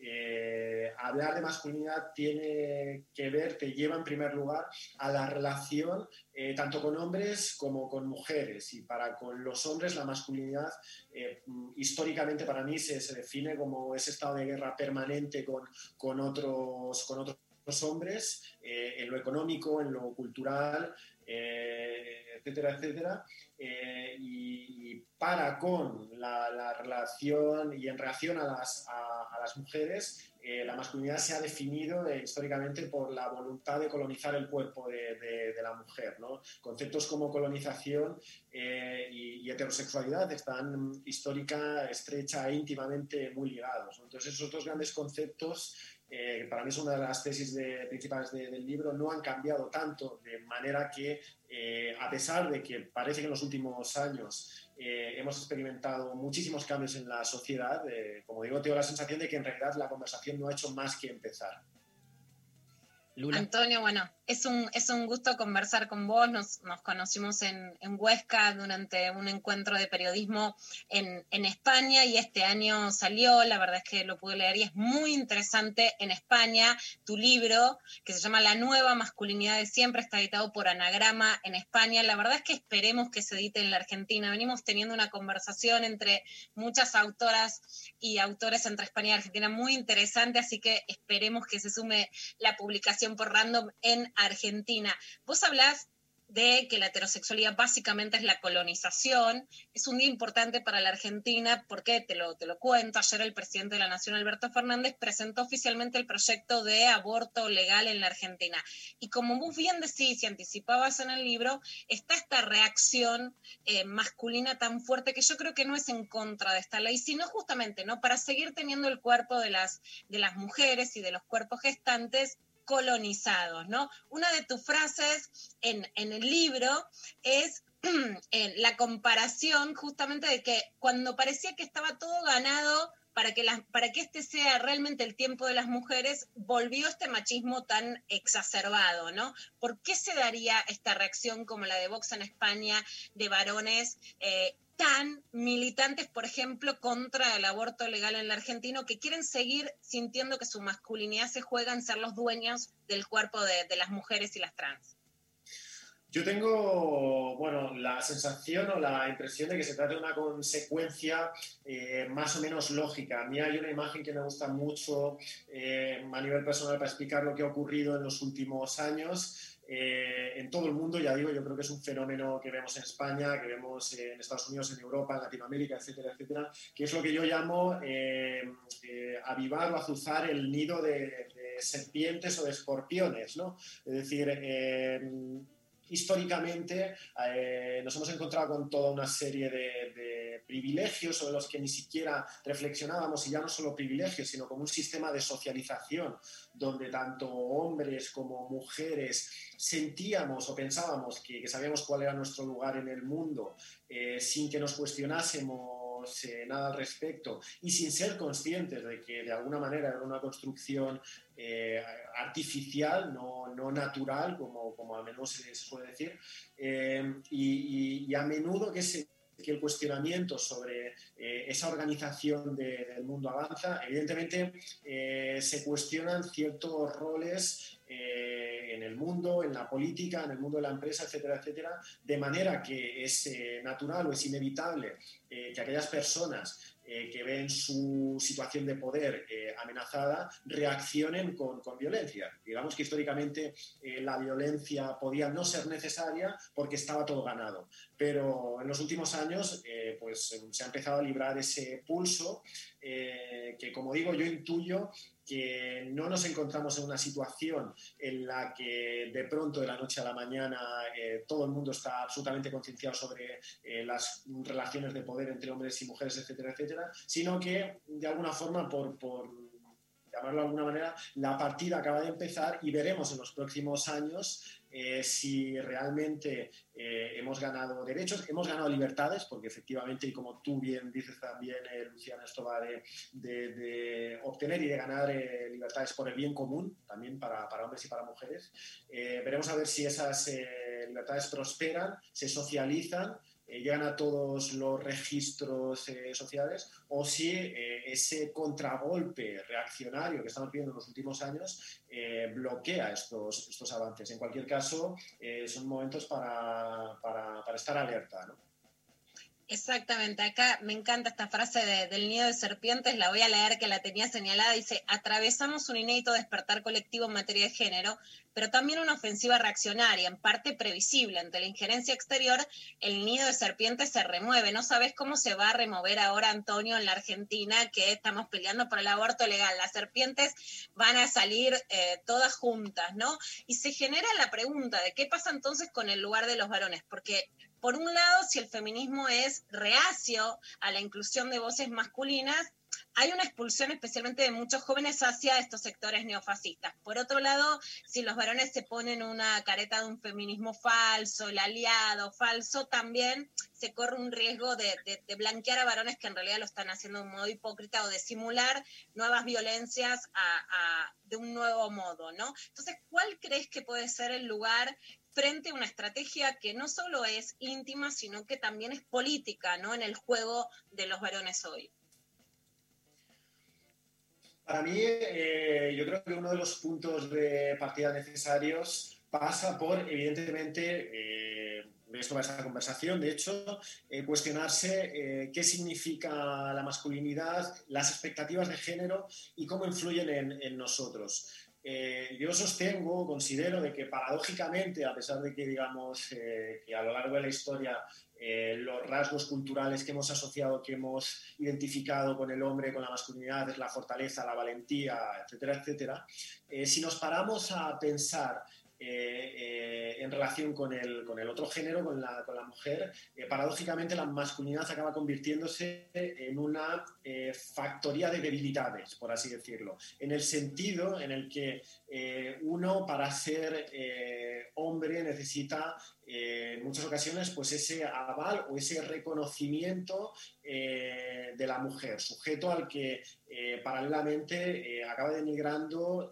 eh, hablar de masculinidad tiene que ver, te lleva en primer lugar a la relación eh, tanto con hombres como con mujeres. Y para con los hombres la masculinidad históricamente para mí se, se define como ese estado de guerra permanente con, con otros, con otros hombres, en lo económico, en lo cultural, eh, etcétera, etcétera. Eh, y, para con la, la relación y en relación a las, a, las mujeres, eh, la masculinidad se ha definido eh, históricamente por la voluntad de colonizar el cuerpo de, de- la mujer. ¿no? Conceptos como colonización y, y heterosexualidad están histórica, estrecha e íntimamente muy ligados. ¿no? Entonces, esos dos grandes conceptos eh, para mí es una de las tesis de- principales de- del libro, no han cambiado tanto, de manera que, eh, a pesar de que parece que en los últimos años eh, hemos experimentado muchísimos cambios en la sociedad, eh, como digo, tengo la sensación de que en realidad la conversación no ha hecho más que empezar. Antonio, bueno, es un, es un gusto conversar con vos. Nos, nos conocimos en, en Huesca durante un encuentro de periodismo en, en España y este año salió, la verdad es que lo pude leer y es muy interesante en España. Tu libro, que se llama La nueva masculinidad de siempre, está editado por Anagrama en España. La verdad es que esperemos que se edite en la Argentina. Venimos teniendo una conversación entre muchas autoras y autores entre España y Argentina muy interesante, así que esperemos que se sume la publicación por random en Argentina. Vos hablás de que la heterosexualidad básicamente es la colonización. Es un día importante para la Argentina porque, te lo, te lo cuento, ayer el presidente de la Nación, Alberto Fernández, presentó oficialmente el proyecto de aborto legal en la Argentina. Y como vos bien decís y anticipabas en el libro, está esta reacción eh, masculina tan fuerte que yo creo que no es en contra de esta ley, sino justamente ¿no? para seguir teniendo el cuerpo de las, de las mujeres y de los cuerpos gestantes colonizados, ¿no? Una de tus frases en, en el libro es la comparación justamente de que cuando parecía que estaba todo ganado para que, para que este sea realmente el tiempo de las mujeres, volvió este machismo tan exacerbado, ¿no? ¿Por qué se daría esta reacción como la de Vox en España de varones eh, tan militantes, por ejemplo, contra el aborto legal en la Argentina, que quieren seguir sintiendo que su masculinidad se juega en ser los dueños del cuerpo de, de las mujeres y las trans? Yo tengo, bueno, la sensación o la impresión de que se trata de una consecuencia eh, más o menos lógica. A mí hay una imagen que me gusta mucho eh, a nivel personal para explicar lo que ha ocurrido en los últimos años. Eh, en todo el mundo, ya digo, yo creo que es un fenómeno que vemos en España, que vemos en Estados Unidos, en Europa, en Latinoamérica, etcétera, etcétera, que es lo que yo llamo eh, eh, avivar o azuzar el nido de, de, serpientes o de escorpiones, ¿no? Es decir, históricamente eh, nos hemos encontrado con toda una serie de, privilegios sobre los que ni siquiera reflexionábamos, y ya no solo privilegios, sino como un sistema de socialización donde tanto hombres como mujeres sentíamos o pensábamos que, que sabíamos cuál era nuestro lugar en el mundo eh, sin que nos cuestionásemos nada al respecto y sin ser conscientes de que de alguna manera era una construcción eh, artificial, no, no, natural, como, como a menudo se, se suele decir, eh, y, y, y, a menudo que, se, que el cuestionamiento sobre eh, esa organización de, del mundo avanza, evidentemente eh, se cuestionan ciertos roles eh, en el mundo, en la política, en el mundo de la empresa, etcétera, etcétera, de manera que es eh, natural o es inevitable eh, que aquellas personas eh, que ven su situación de poder amenazada reaccionen con, con, violencia. Digamos que históricamente la violencia podía no ser necesaria porque estaba todo ganado, pero en los últimos años eh, pues, se ha empezado a librar ese pulso eh, que, como digo, yo intuyo que no nos encontramos en una situación en la que de pronto de la noche a la mañana eh, todo el mundo está absolutamente concienciado sobre eh, las relaciones de poder entre hombres y mujeres, etcétera, etcétera, sino que de alguna forma por, por llamarlo de alguna manera, la partida acaba de empezar y veremos en los próximos años eh, si realmente eh, hemos ganado derechos, hemos ganado libertades, porque efectivamente, y como tú bien dices también, eh, Luciana, esto va de, de, obtener y de ganar eh, libertades por el bien común, también para, hombres y para mujeres. Eh, veremos a ver si esas libertades prosperan, se socializan, eh, llegan a todos los registros eh, sociales, o si eh, ese contragolpe reaccionario que estamos viendo en los últimos años bloquea estos, estos avances. En cualquier caso, son momentos para, para, para estar alerta. ¿no? Exactamente, acá me encanta esta frase del nido de serpientes, la voy a leer que la tenía señalada, dice, atravesamos un inédito despertar colectivo en materia de género, pero también una ofensiva reaccionaria, en parte previsible. Ante la injerencia exterior, el nido de serpientes se remueve. No sabes cómo se va a remover ahora, Antonio, en la Argentina, que estamos peleando por el aborto legal. Las serpientes van a salir eh, todas juntas, ¿no? Y se genera la pregunta de qué pasa entonces con el lugar de los varones, porque por un lado, si el feminismo es reacio a la inclusión de voces masculinas, hay una expulsión especialmente de muchos jóvenes hacia estos sectores neofascistas. Por otro lado, si los varones se ponen una careta de un feminismo falso, el aliado falso, también se corre un riesgo de, blanquear a varones que en realidad lo están haciendo de un modo hipócrita o de simular nuevas violencias de un nuevo modo, ¿no? Entonces, ¿cuál crees que puede ser el lugar frente a una estrategia que no solo es íntima, sino que también es política, ¿no? En el juego de los varones hoy. Para mí, eh, yo creo que uno de los puntos de partida necesarios pasa por, evidentemente, eh, esto va a esta conversación, de hecho, eh, cuestionarse qué significa la masculinidad, las expectativas de género y cómo influyen en, en nosotros. Eh, yo sostengo, considero de que paradójicamente, a pesar de que digamos eh, que a lo largo de la historia eh, los rasgos culturales que hemos asociado, que hemos identificado con el hombre, con la masculinidad, es la fortaleza, la valentía, etcétera, etcétera, si nos paramos a pensar eh, eh, en relación con el, otro género, con la, con la mujer, eh, paradójicamente la masculinidad acaba convirtiéndose en una factoría de debilidades, por así decirlo, en el sentido en el que uno para ser hombre necesita en muchas ocasiones pues ese aval o ese reconocimiento de la mujer, sujeto al que paralelamente acaba denigrando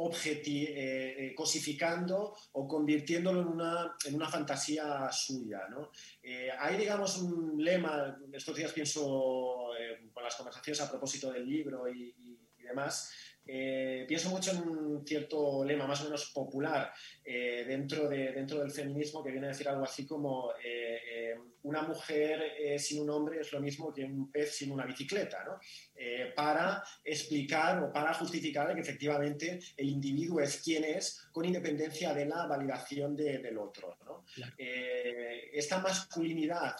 eh, eh, cosificando o convirtiéndolo en una, en una fantasía suya. ¿no? Eh, hay, digamos, un lema, estos días pienso con las conversaciones a propósito del libro y demás, eh, pienso mucho en un cierto lema más o menos popular eh, dentro, de, dentro del feminismo que viene a decir algo así como eh, una mujer sin un hombre es lo mismo que un pez sin una bicicleta, ¿no? para explicar o para justificar que efectivamente el individuo es quien es con independencia de la validación del otro. ¿no? esta masculinidad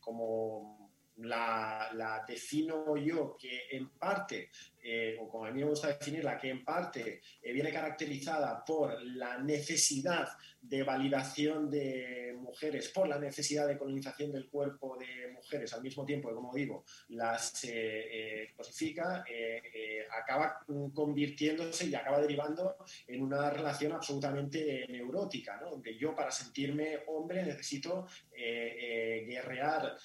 como la, la, defino yo, que en parte eh, o como a mí me gusta definirla, que en parte eh, viene caracterizada por la necesidad de validación de mujeres, por la necesidad de colonización del cuerpo de mujeres, al mismo tiempo que, como digo, las eh, cosifica, acaba convirtiéndose y acaba derivando en una relación absolutamente neurótica, ¿no? donde yo para sentirme hombre necesito guerrear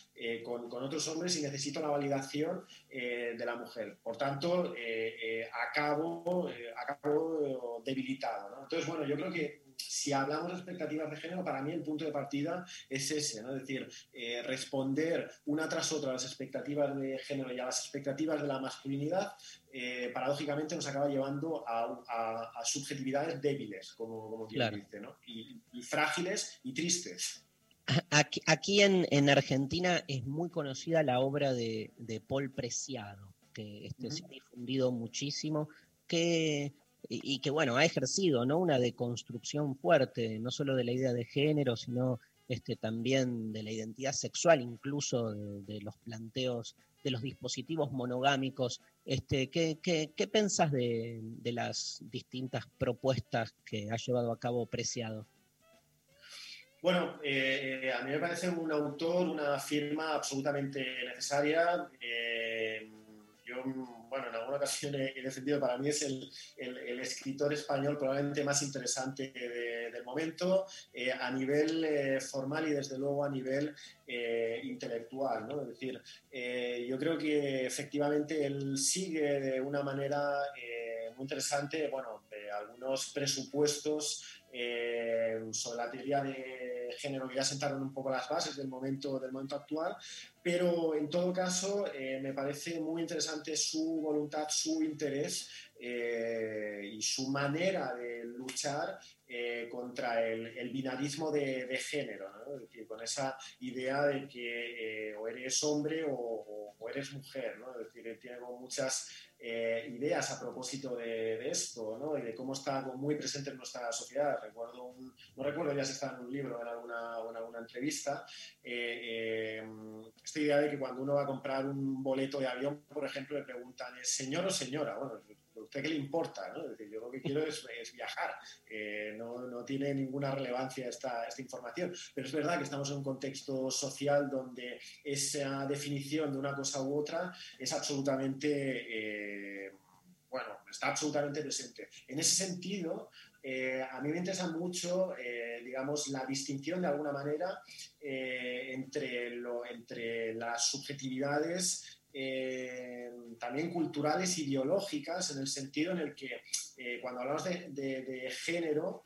con, con, otros hombres y necesito la validación de la mujer. Por tanto, eh, eh, acabo, eh, acabo debilitado. Entonces, bueno, yo creo que si hablamos de expectativas de género, para mí el punto de partida es ese, ¿no? es decir, responder una tras otra a las expectativas de género y a las expectativas de la masculinidad, paradójicamente nos acaba llevando a, subjetividades débiles, como, como dice, ¿no? y, frágiles y tristes. Aquí, en, Argentina es muy conocida la obra de, de Paul Preciado que este, se ha difundido muchísimo, que, y, que bueno, ha ejercido ¿no? una deconstrucción fuerte, no solo de la idea de género, sino este, también de la identidad sexual, incluso de, los planteos de los dispositivos monogámicos. Este, ¿qué, qué, qué pensás de, de, las distintas propuestas que ha llevado a cabo Preciado? Bueno, eh, a mí me parece un autor, una firma absolutamente necesaria. Eh, yo, bueno, en alguna ocasión he, defendido, para mí es el, escritor español probablemente más interesante del momento, eh, a nivel eh, formal y desde luego a nivel eh, intelectual. Es decir, yo creo que efectivamente él sigue de una manera muy interesante, bueno, de algunos presupuestos eh, sobre la teoría de género que ya sentaron un poco las bases del momento, del momento actual, pero en todo caso eh, me parece muy interesante su voluntad, su interés eh, y su manera de luchar eh, contra el, binarismo de, género, con esa idea de que o eres hombre o, eres mujer, ¿no? es decir, tiene muchas ideas a propósito de, esto ¿no? y de cómo está muy presente en nuestra sociedad. Recuerdo no recuerdo ya si está en un libro o en alguna, en alguna entrevista, esta idea de que cuando uno va a comprar un boleto de avión, por ejemplo, le preguntan, ¿es señor o señora? Bueno, ¿a usted qué le importa? ¿no? decir, yo lo que quiero es, viajar, no, no, tiene ninguna relevancia esta, esta, información. Pero es verdad que estamos en un contexto social donde esa definición de una cosa u otra es absolutamente... Eh, bueno, está absolutamente presente. En ese sentido, eh, a mí me interesa mucho, eh, digamos, la distinción de alguna manera entre, lo, entre las subjetividades también culturales y biológicas, en el sentido en el que cuando hablamos de, género,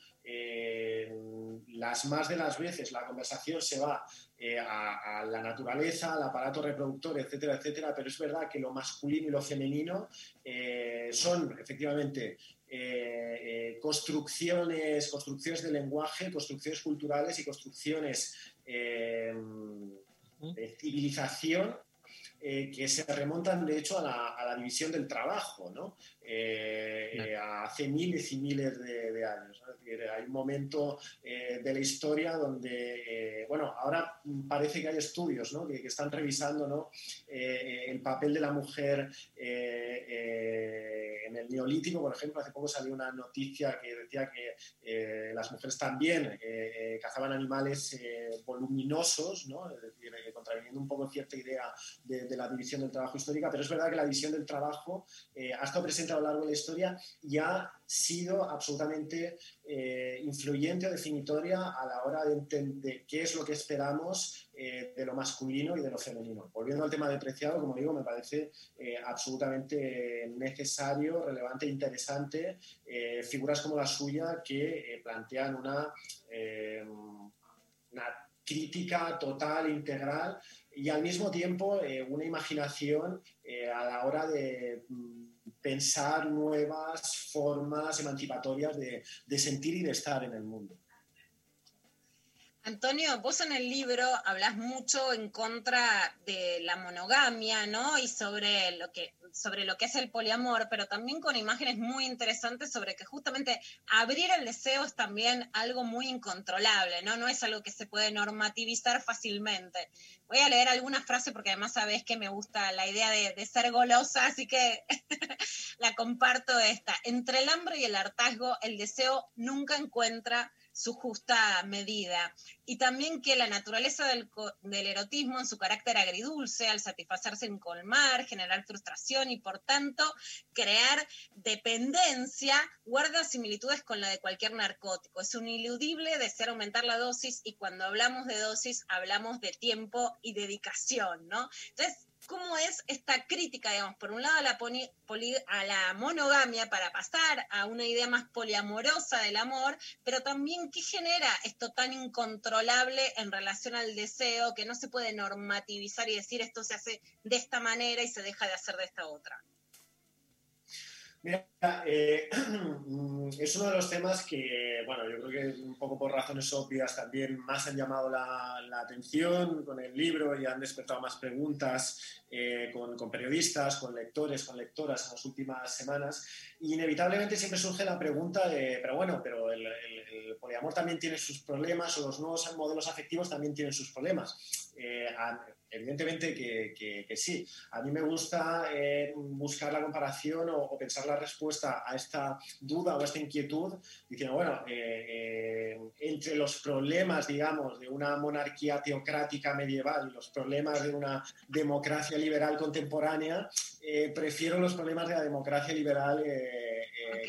las más de las veces la conversación se va a, a, la naturaleza, al aparato reproductor, etcétera, etcétera, pero es verdad que lo masculino y lo femenino son efectivamente eh, eh, construcciones, construcciones de lenguaje, construcciones culturales y construcciones eh, de civilización que se remontan de hecho a la, división del trabajo, ¿no? hace miles y miles de, años. hay un momento de la historia donde, bueno, ahora parece que hay estudios ¿no? que, están revisando ¿no? el papel de la mujer en el neolítico, por ejemplo, hace poco salió una noticia que decía que eh, las mujeres también eh, eh, cazaban animales voluminosos, ¿no? es contraviniendo un poco cierta idea de, la división del trabajo histórica, pero es verdad que la división del trabajo ha estado presente a lo largo de la historia y ha sido absolutamente influyente o definitoria a la hora de entender qué es lo que esperamos de lo masculino y de lo femenino. Volviendo al tema de preciado, como digo, me parece absolutamente necesario relevante e interesante eh, figuras como la suya que eh, plantean una, eh, una crítica total, integral y al mismo tiempo una imaginación a la hora de mm, pensar nuevas formas emancipatorias de, de sentir y de estar en el mundo. Antonio, vos en el libro hablas mucho en contra de la monogamia, ¿no? Y sobre lo que sobre lo que es el poliamor, pero también con imágenes muy interesantes sobre que justamente abrir el deseo es también algo muy incontrolable, ¿no? No es algo que se puede normativizar fácilmente. Voy a leer alguna frase porque además sabés que me gusta la idea de, de ser golosa, así que la comparto esta. Entre el hambre y el hartazgo, el deseo nunca encuentra su justa medida. Y también que la naturaleza del, erotismo en su carácter agridulce, al satisfacerse en colmar, generar frustración y por tanto crear dependencia, guarda similitudes con la de cualquier narcótico. Es un iludible desear aumentar la dosis y cuando hablamos de dosis hablamos de tiempo y dedicación, ¿no? Entonces, cómo es esta crítica, digamos, por un lado a la, a la monogamia para pasar a una idea más poliamorosa del amor, pero también qué genera esto tan incontrolable en relación al deseo que no se puede normativizar y decir esto se hace de esta manera y se deja de hacer de esta otra. Mira, eh, es uno de los temas que, bueno, yo creo que un poco por razones obvias también más han llamado la, atención con el libro y han despertado más preguntas eh, con, periodistas, con lectores, con lectoras en las últimas semanas. Y inevitablemente siempre surge la pregunta de, pero bueno, pero el, poliamor también tiene sus problemas o los nuevos modelos afectivos también tienen sus problemas. Eh, evidentemente que, sí. A mí me gusta buscar la comparación o, pensar la respuesta a esta duda o a esta inquietud, diciendo, bueno, eh, eh, entre los problemas, digamos, de una monarquía teocrática medieval y los problemas de una democracia liberal contemporánea, eh, prefiero los problemas de la democracia liberal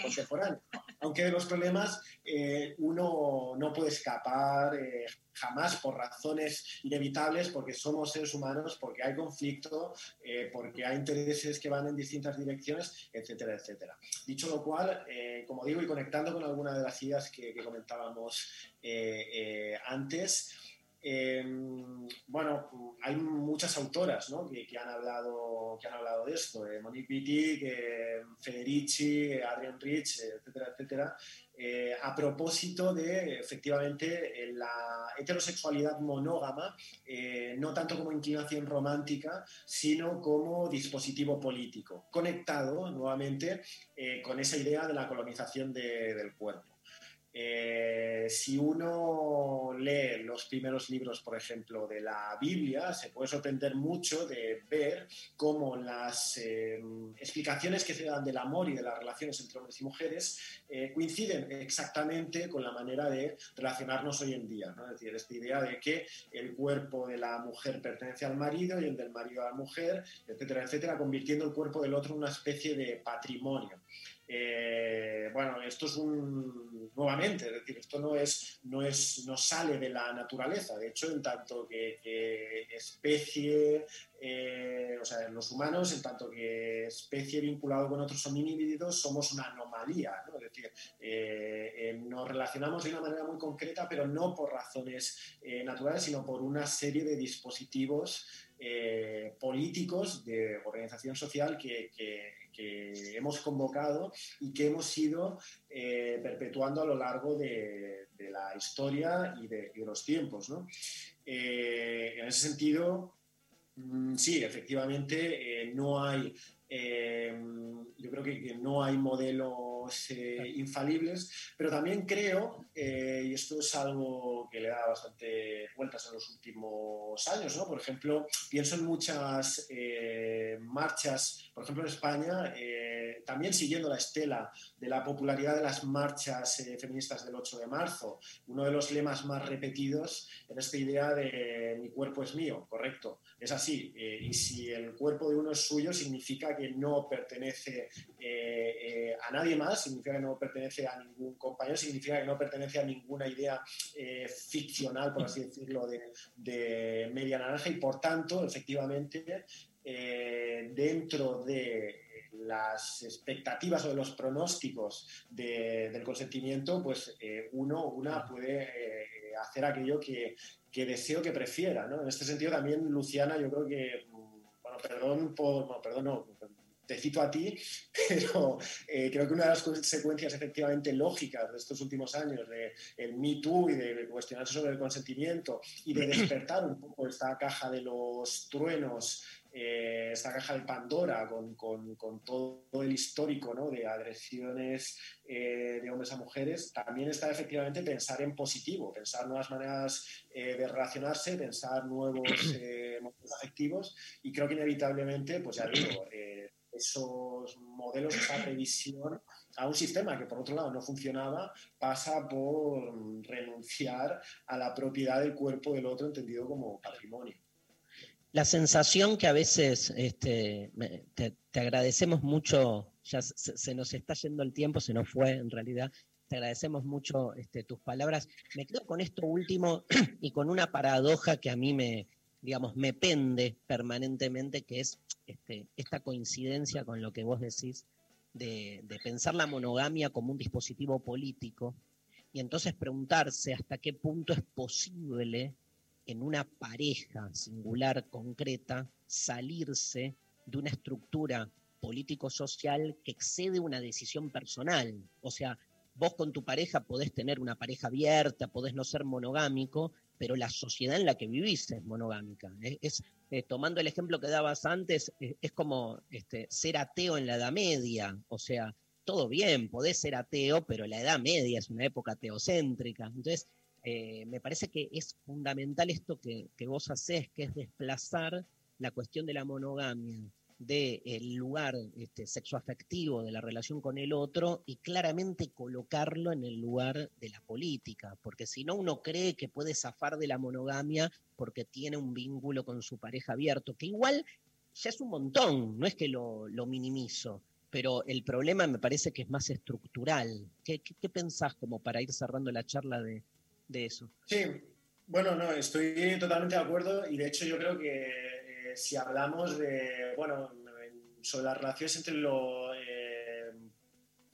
contemporánea. aunque de los problemas eh, uno no puede escapar eh, jamás por razones inevitables, porque somos seres humanos, porque hay conflicto, eh, porque hay intereses que van en distintas direcciones, etcétera, etcétera. Dicho lo cual, como digo, y conectando con alguna de las ideas que comentábamos antes, eh, bueno, hay muchas autoras ¿no? que, han hablado, que han hablado de esto, eh, Monique Wittig, eh, Federici, Adrian Rich, etcétera, etcétera, eh, a propósito de efectivamente la heterosexualidad monógama, eh, no tanto como inclinación romántica, sino como dispositivo político, conectado nuevamente eh, con esa idea de la colonización de, del cuerpo. Eh, si uno lee los primeros libros, por ejemplo, de la Biblia, se puede sorprender mucho de ver cómo las eh, explicaciones que se dan del amor y de las relaciones entre hombres y mujeres eh, coinciden exactamente con la manera de relacionarnos hoy en día. ¿no? Es decir, esta idea de que el cuerpo de la mujer pertenece al marido y el del marido a la mujer, etcétera, etcétera, convirtiendo el cuerpo del otro en una especie de patrimonio. Eh, bueno, esto es un, nuevamente, es decir, esto no, es, no, es, no sale de la naturaleza, de hecho, en tanto que, especie, eh, o sea, los humanos, en tanto que especie vinculado con otros homínidos, somos una anomalía, ¿no? es decir, eh, nos relacionamos de una manera muy concreta, pero no por razones naturales, sino por una serie de dispositivos políticos de organización social que, hemos convocado y que hemos ido eh, perpetuando a lo largo de, la historia y de, los tiempos. ¿no? Eh, en ese sentido, mm, sí, efectivamente, eh, no hay, yo creo que, que, no hay modelos infalibles, pero también creo, y esto es algo que le da bastante vueltas en los últimos años, ¿no? por ejemplo, pienso en muchas marchas por ejemplo, en España, eh, también siguiendo la estela de la popularidad de las marchas eh, feministas del 8 de marzo, uno de los lemas más repetidos en esta idea de mi cuerpo es mío, correcto, es así. Eh, y si el cuerpo de uno es suyo, significa que no pertenece eh, eh, a nadie más, significa que no pertenece a ningún compañero, significa que no pertenece a ninguna idea ficcional, por así decirlo, de, de media naranja y por tanto, efectivamente, eh, dentro de las expectativas o de los pronósticos de, del consentimiento, pues eh, uno una puede eh, hacer aquello que, que, deseo que prefiera. ¿no? En este sentido también, Luciana, yo creo que, perdón por, perdón, no, te cito a ti, pero eh, creo que una de las consecuencias efectivamente lógicas de estos últimos años, de el Me Too y de cuestionarse sobre el consentimiento y de despertar un poco esta caja de los truenos eh, esta caja de Pandora con, con, con, todo el histórico ¿no? de agresiones eh, de hombres a mujeres, también está efectivamente pensar en positivo, pensar nuevas maneras eh, de relacionarse, pensar nuevos eh, modelos afectivos y creo que inevitablemente, pues ya digo, eh, esos modelos, esa revisión a un sistema que por otro lado no funcionaba, pasa por renunciar a la propiedad del cuerpo del otro entendido como patrimonio la sensación que a veces este, te, te, agradecemos mucho, ya se, se, nos está yendo el tiempo, se nos fue en realidad, te agradecemos mucho este, tus palabras. Me quedo con esto último y con una paradoja que a mí me, digamos, me pende permanentemente, que es este, esta coincidencia con lo que vos decís de, de pensar la monogamia como un dispositivo político y entonces preguntarse hasta qué punto es posible en una pareja singular, concreta, salirse de una estructura político-social que excede una decisión personal. O sea, vos con tu pareja podés tener una pareja abierta, podés no ser monogámico, pero la sociedad en la que vivís es monogámica. Es, es eh, tomando el ejemplo que dabas antes, es, es como este, ser ateo en la Edad Media. O sea, todo bien, podés ser ateo, pero la Edad Media es una época teocéntrica. Entonces, eh, me parece que es fundamental esto que, que, vos hacés, que es desplazar la cuestión de la monogamia del de lugar este, sexoafectivo de la relación con el otro y claramente colocarlo en el lugar de la política, porque si no uno cree que puede zafar de la monogamia porque tiene un vínculo con su pareja abierto, que igual ya es un montón, no es que lo, minimizo, pero el problema me parece que es más estructural. ¿Qué, qué- qué pensás como para ir cerrando la charla de, de eso? Sí, bueno, no, estoy totalmente de acuerdo y de hecho yo creo que si hablamos de, bueno, en- sobre las relaciones entre lo eh,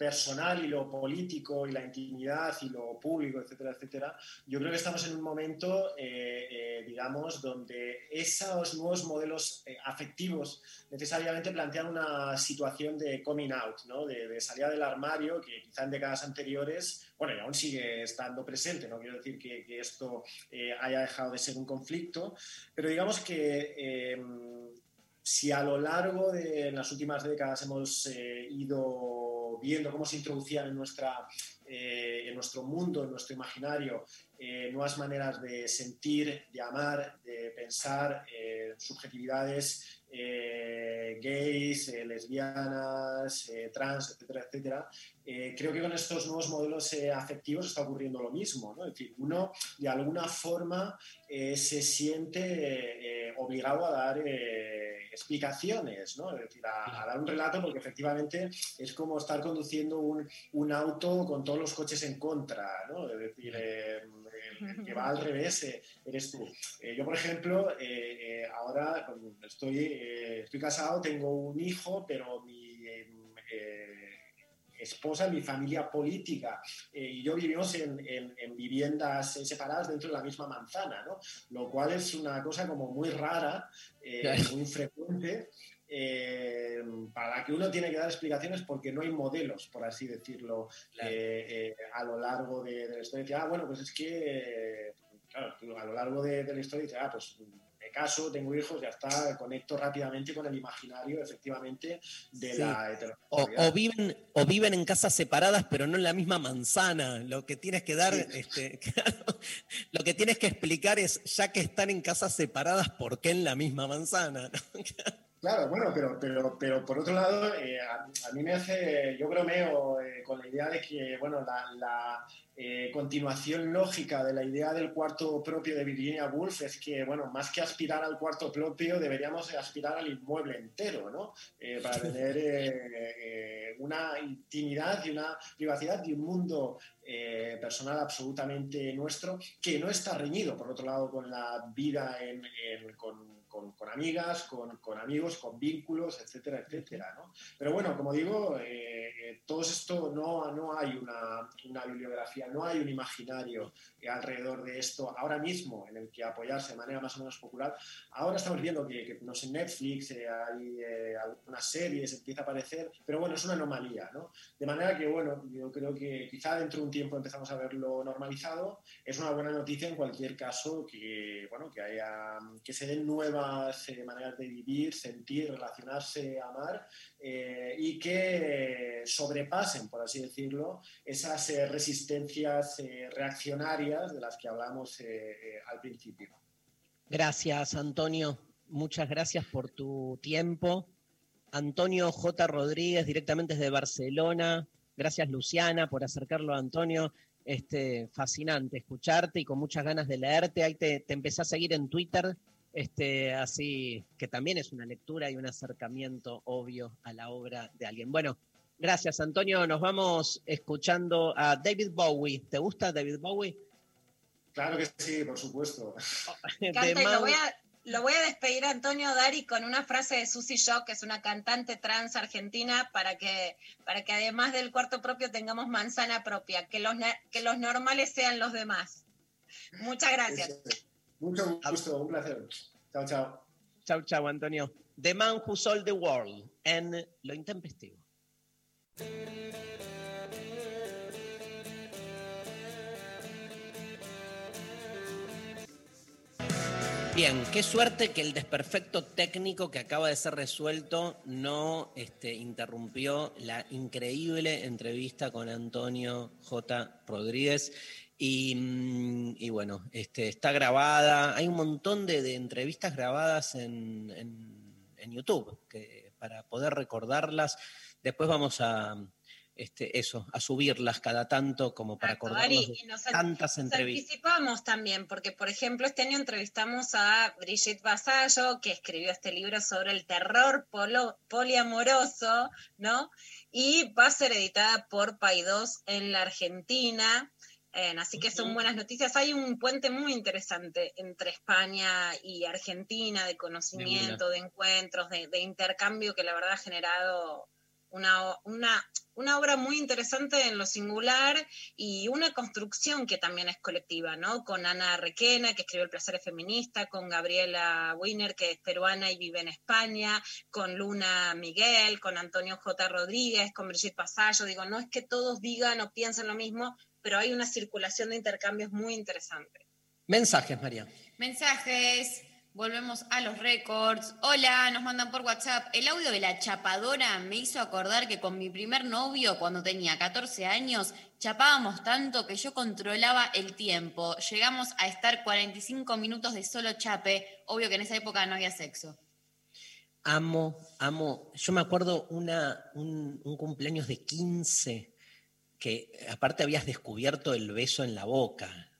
personal y lo político y la intimidad y lo público, etcétera, etcétera, yo creo que estamos en un momento, eh, eh, digamos, donde esos nuevos modelos eh, afectivos necesariamente plantean una situación de coming out, ¿no? de, de salida del armario que quizá en décadas anteriores, bueno, y aún sigue estando presente, no quiero decir que, esto haya dejado de ser un conflicto, pero digamos que eh, si a lo largo de las últimas décadas hemos eh, viendo cómo se introducían en, nuestra, eh, en nuestro mundo, en nuestro imaginario, eh, nuevas maneras de sentir, de amar, de pensar, eh, subjetividades eh, gays, eh, lesbianas, eh, trans, etcétera, etcétera. Creo que con estos nuevos modelos afectivos está ocurriendo lo mismo. ¿no? Es decir, uno de alguna forma se siente obligado a dar explicaciones, ¿no? es decir, a, a dar un relato porque efectivamente es como estar conduciendo un, un auto con todos los coches en contra. ¿no? Es decir, el que va al revés eh, eres tú. Eh, yo, por ejemplo, eh, eh, ahora estoy, eh, estoy casado, tengo un hijo, pero mi esposa, mi familia política eh, y yo vivimos en, en- en viviendas separadas dentro de la misma manzana, ¿no? Lo cual es una cosa como muy rara, eh, muy infrecuente. Eh, para la que uno tiene que dar explicaciones porque no hay modelos, por así decirlo, eh, eh, a lo largo de, de la historia. Dice, ah, bueno, pues es que, claro, a lo largo de, de la historia dices, ah, pues me caso, tengo hijos, ya está, conecto rápidamente con el imaginario, efectivamente, de Sí. la O, heterosexualidad. o viven, o viven en casas separadas, pero no en la misma manzana. Lo que tienes que dar, este, claro, lo que tienes que explicar es, ya que están en casas separadas, ¿por qué en la misma manzana? ¿no? Claro, bueno, pero, pero, pero por otro lado, eh, a, a mí me hace, yo bromeo eh, con la idea de que, bueno, la, la, eh, continuación lógica de la idea del cuarto propio de Virginia Woolf es que, bueno, más que aspirar al cuarto propio, deberíamos aspirar al inmueble entero, ¿no? Eh, para tener eh, eh, una intimidad y una privacidad y un mundo eh, personal absolutamente nuestro que no está reñido, por otro lado, con la vida en- en- con, con- con amigas, con, con amigos, con vínculos, etcétera, etcétera. ¿no? Pero bueno, como digo, eh, eh, todo esto no, no hay una, una bibliografía, no hay un imaginario eh, alrededor de esto ahora mismo en el que apoyarse de manera más o menos popular. Ahora estamos viendo que, que, no sé, Netflix eh, hay eh, algunas series, empieza a aparecer, pero bueno, es una anomalía, ¿no? De manera que, bueno, yo creo que quizá dentro de un tiempo empezamos a verlo normalizado. Es una buena noticia en cualquier caso que, bueno, que, haya, que se den nuevas eh, maneras de vivir, sentir, relacionarse, amar eh, y que sobrepasen, por así decirlo, esas eh, resistencias reaccionarias de las que hablamos al principio. Gracias, Antonio. Muchas gracias por tu tiempo. Antonio J. Rodríguez, directamente desde Barcelona. Gracias, Luciana, por acercarlo a Antonio. Este, fascinante escucharte y con muchas ganas de leerte. Ahí te, te empecé a seguir en Twitter, este, así que también es una lectura y un acercamiento obvio a la obra de alguien. Bueno, gracias, Antonio. Nos vamos escuchando a David Bowie. ¿Te gusta David Bowie? Claro que sí, por supuesto. Canta y lo voy a, lo voy a despedir a Antonio Dari con una frase de Susie Shock, que es una cantante trans argentina, para que, para que además del cuarto propio tengamos manzana propia, que los, que los normales sean los demás. Muchas gracias. Mucho gusto, un placer. Chao, chao. Chao, chao, Antonio. The Man Who Sold the World en Lo Intempestivo. Bien, qué suerte que el desperfecto técnico que acaba de ser resuelto no este, interrumpió la increíble entrevista con Antonio J. Rodríguez. Y, mm, y bueno, este, está grabada. Hay un montón de, de entrevistas grabadas en, en, en YouTube que, para poder recordarlas. Después vamos a, este, eso, a subirlas cada tanto como para nos, tantas entrevistas. anticipamos también, porque por ejemplo este año entrevistamos a Brigitte Vasallo, que escribió este libro sobre el terror polo- poliamoroso, ¿no? Y va a ser editada por Paidós en la Argentina. Eh, así que son buenas noticias. Hay un puente muy interesante entre España y Argentina de conocimiento, de encuentros, de, de intercambio que la verdad ha generado una, una, una obra muy interesante en lo singular y una construcción que también es colectiva, ¿no? Con Ana Requena, que escribió El placer es feminista, con Gabriela Wiener, que es peruana y vive en España, con Luna Miguel, con Antonio J. Rodríguez, con Brigitte Pasallo. Digo, no es que todos digan o piensen lo mismo, pero hay una circulación de intercambios muy interesante. Mensajes, María. Mensajes. Volvemos a los récords. Hola, nos mandan por WhatsApp. El audio de la chapadora me hizo acordar que con mi primer novio, cuando tenía 14 años, chapábamos tanto que yo controlaba el tiempo. Llegamos a estar 45 minutos de solo chape. Obvio que en esa época no había sexo. Amo, amo. Yo me acuerdo una, un, un cumpleaños de 15 que aparte habías descubierto el beso en la boca.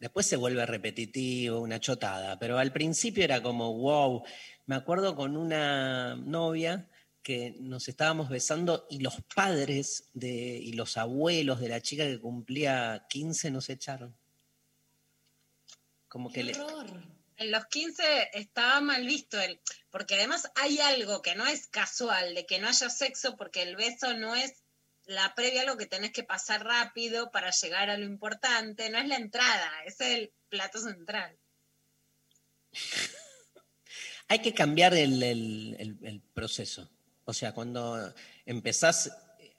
Después se vuelve repetitivo, una chotada, pero al principio era como, wow. Me acuerdo con una novia que nos estábamos besando y los padres de, y los abuelos de la chica que cumplía 15 nos echaron. Como que le, En los 15 estaba mal visto el, porque además hay algo que no es casual, de que no haya sexo, porque el beso no es la previa, algo que tenés que pasar rápido para llegar a lo importante, no es la entrada, es el plato central. Hay que cambiar el, el- el- el proceso. O sea, cuando empezás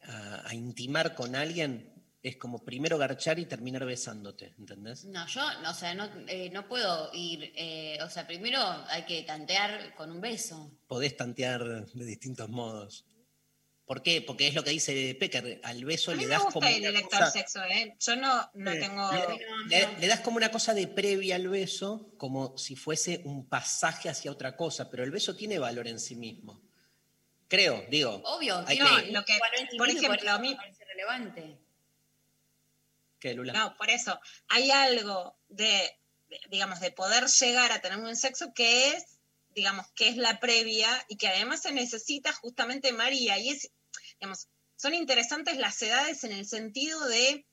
a, a intimar con alguien, es como primero garchar y terminar besándote, ¿entendés? No, yo, no, o sea, no, eh, no puedo ir. eh, o sea, primero hay que tantear con un beso. Podés tantear de distintos modos. ¿Por qué? Porque es lo que dice Pecker, al beso A mí le me das gusta como el una elector cosa- sexo, ¿eh? Yo no, tengo... Le, le das como una cosa de previa al beso, como si fuese un pasaje hacia otra cosa, pero el beso tiene valor en sí mismo. Creo, digo. Obvio, hay tiene que, lo que- valor en sí por ejemplo, eso a mí- me parece relevante. Lula. No, por eso, hay algo de, de, digamos, de poder llegar a tener un sexo que es, digamos, que es la previa y que además se necesita justamente María. Y es, son interesantes las edades en el sentido de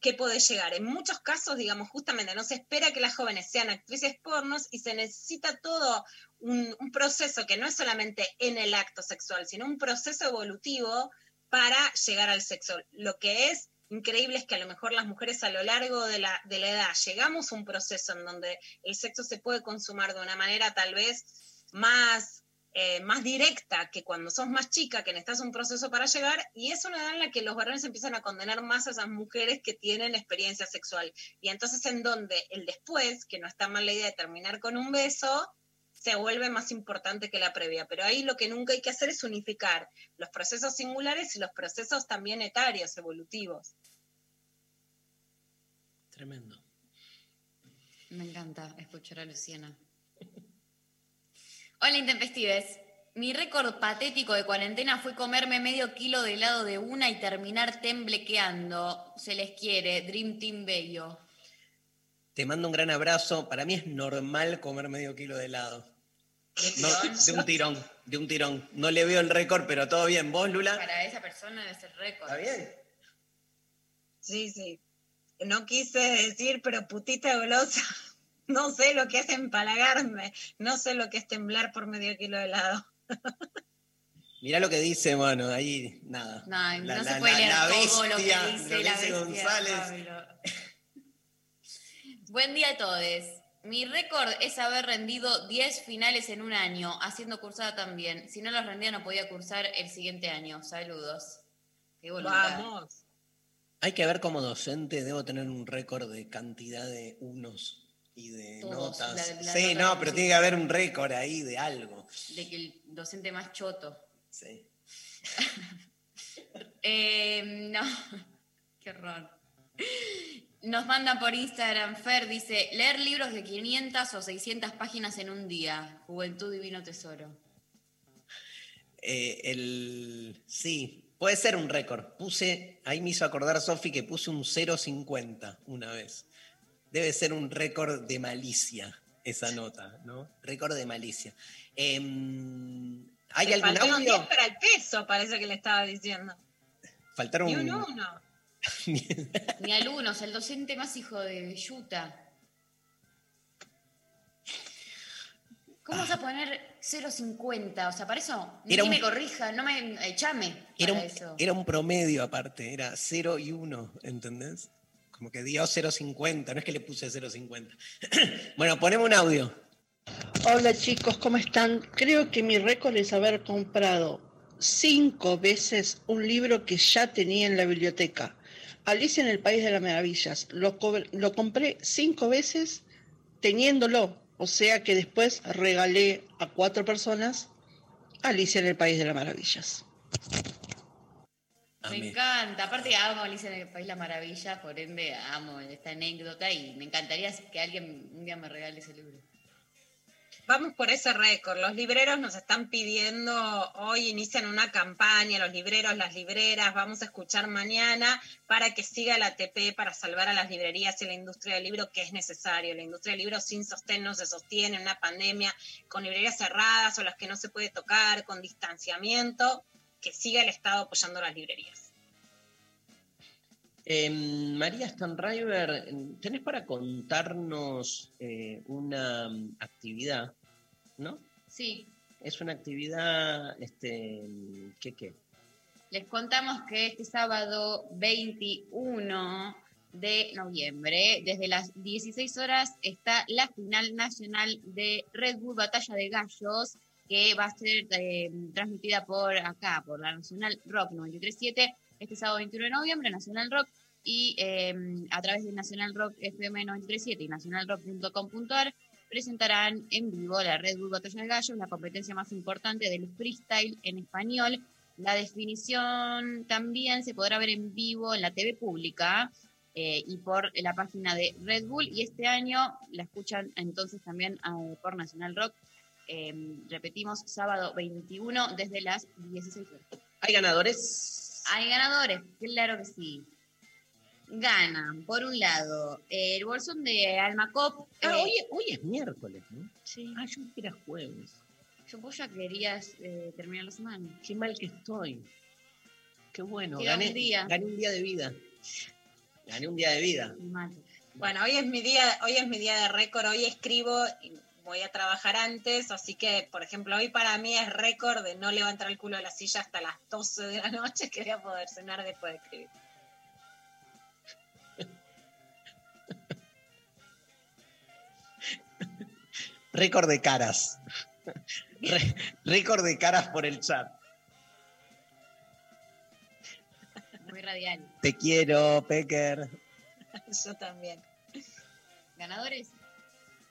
que puede llegar. En muchos casos, digamos, justamente no se espera que las jóvenes sean actrices pornos y se necesita todo un, un proceso que no es solamente en el acto sexual, sino un proceso evolutivo para llegar al sexo. Lo que es increíble es que a lo mejor las mujeres a lo largo de la, de la edad llegamos a un proceso en donde el sexo se puede consumar de una manera tal vez más, eh, más directa que cuando sos más chica, que necesitas un proceso para llegar, y es una edad en la que los varones empiezan a condenar más a esas mujeres que tienen experiencia sexual. Y entonces en donde el después, que no está mal la idea de terminar con un beso, se vuelve más importante que la previa. Pero ahí lo que nunca hay que hacer es unificar los procesos singulares y los procesos también etarios, evolutivos. Tremendo. Me encanta escuchar a Luciana. Hola, Intempestives. Mi récord patético de cuarentena fue comerme medio kilo de helado de una y terminar temblequeando. Se les quiere. Dream Team Bello. Te mando un gran abrazo. Para mí es normal comer medio kilo de helado. No, de un tirón, de un tirón. No le veo el récord, pero todo bien. ¿Vos, Lula? Para esa persona es el récord. ¿Está bien? Sí, sí. No quise decir, pero putita golosa. No sé lo que es empalagarme. No sé lo que es temblar por medio kilo de helado. Mirá lo que dice, bueno, ahí nada. No, La- no la- se puede la- leer la todo lo que bestia, dice lo que la dice bestia. González. Pablo. Buen día a todos. Mi récord es haber rendido 10 finales en un año, haciendo cursada también. Si no los rendía, no podía cursar el siguiente año. Saludos. Qué voluntad. Vamos. Hay que ver como docente, debo tener un récord de cantidad de unos y de Todos, notas. la- la sí, nota no, pero tiene que haber un récord ahí de algo. De que el docente más choto. Sí. Eh, no, qué horror. Nos mandan por Instagram, Fer dice, leer libros de 500 o 600 páginas en un día. Juventud Divino Tesoro. Eh, el, sí, Puede ser un récord. Puse, ahí me hizo acordar Sofi que puse un 0.50 una vez. Debe ser un récord de malicia esa nota, ¿no? Récord de malicia. Em, ¿Hay Le algún faltaron audio? 10 para el peso, parece que le estaba diciendo. Faltaron Y un uno. Ni alumnos, el docente más hijo de Yuta. ¿Cómo vas a poner 0,50? O sea, para eso, ni Era un- me corrija, no me echame Era para un, eso. era un promedio aparte, era 0 y 1, ¿entendés? Como que dio 0.50, no es que le puse 0.50. bueno, ponemos un audio. Hola chicos, ¿cómo están? Creo que mi récord es haber comprado cinco veces un libro que ya tenía en la biblioteca. Alicia en el País de las Maravillas. Lo, lo compré cinco veces teniéndolo. O sea que después regalé a cuatro personas Alicia en el País de las Maravillas. Me encanta. Aparte, amo Alicia en el País la Maravilla, por ende, amo esta anécdota y me encantaría que alguien un día me regale ese libro. Vamos por ese récord. Los libreros nos están pidiendo, hoy inician una campaña, los libreros, las libreras, vamos a escuchar mañana para que siga la ATP para salvar a las librerías y la industria del libro, que es necesario. La industria del libro sin sostén no se sostiene en una pandemia, con librerías cerradas o las que no se puede tocar, con distanciamiento, que siga el Estado apoyando las librerías. Em, María Stanriver, ¿tenés para contarnos eh, una actividad, no? Sí, Es una actividad, este, ¿qué qué? les contamos que este sábado 21 de noviembre, desde las 16 horas, está la final nacional de Red Bull Batalla de Gallos, que va a ser eh, transmitida por acá, por la Nacional Rock 937, este sábado 21 de noviembre, Nacional Rock, y eh, a través de Nacional Rock FM 937 y nacionalrock.com.ar presentarán en vivo la Red Bull Batalla de Gallos, la competencia más importante del freestyle en español. La definición también se podrá ver en vivo en la TV pública eh, y por la página de Red Bull. Y este año la escuchan entonces también eh, por Nacional Rock. Eh, repetimos, sábado 21 desde las 16 horas. ¿Hay ganadores? Hay ganadores, claro que sí. Ganan, por un lado, el bolsón de Almacop. Ah, eh, hoy, hoy es miércoles, ¿no? Sí. Ah, yo que era jueves. Yo vos ya querías eh, terminar la semana. Qué mal que estoy. Qué bueno. Queda un Gané, día. gané un día de vida. Gané un día de vida. Bueno, hoy es mi día, hoy es mi día de récord, hoy escribo voy a trabajar antes, así que, por ejemplo, hoy para mí es récord de no levantar el culo de la silla hasta las 12 de la noche, que voy a poder cenar después de escribir. Récord de caras. Re- récord de caras por el chat. Muy radial. Te quiero, Pecker. Yo también. ¿Ganadores?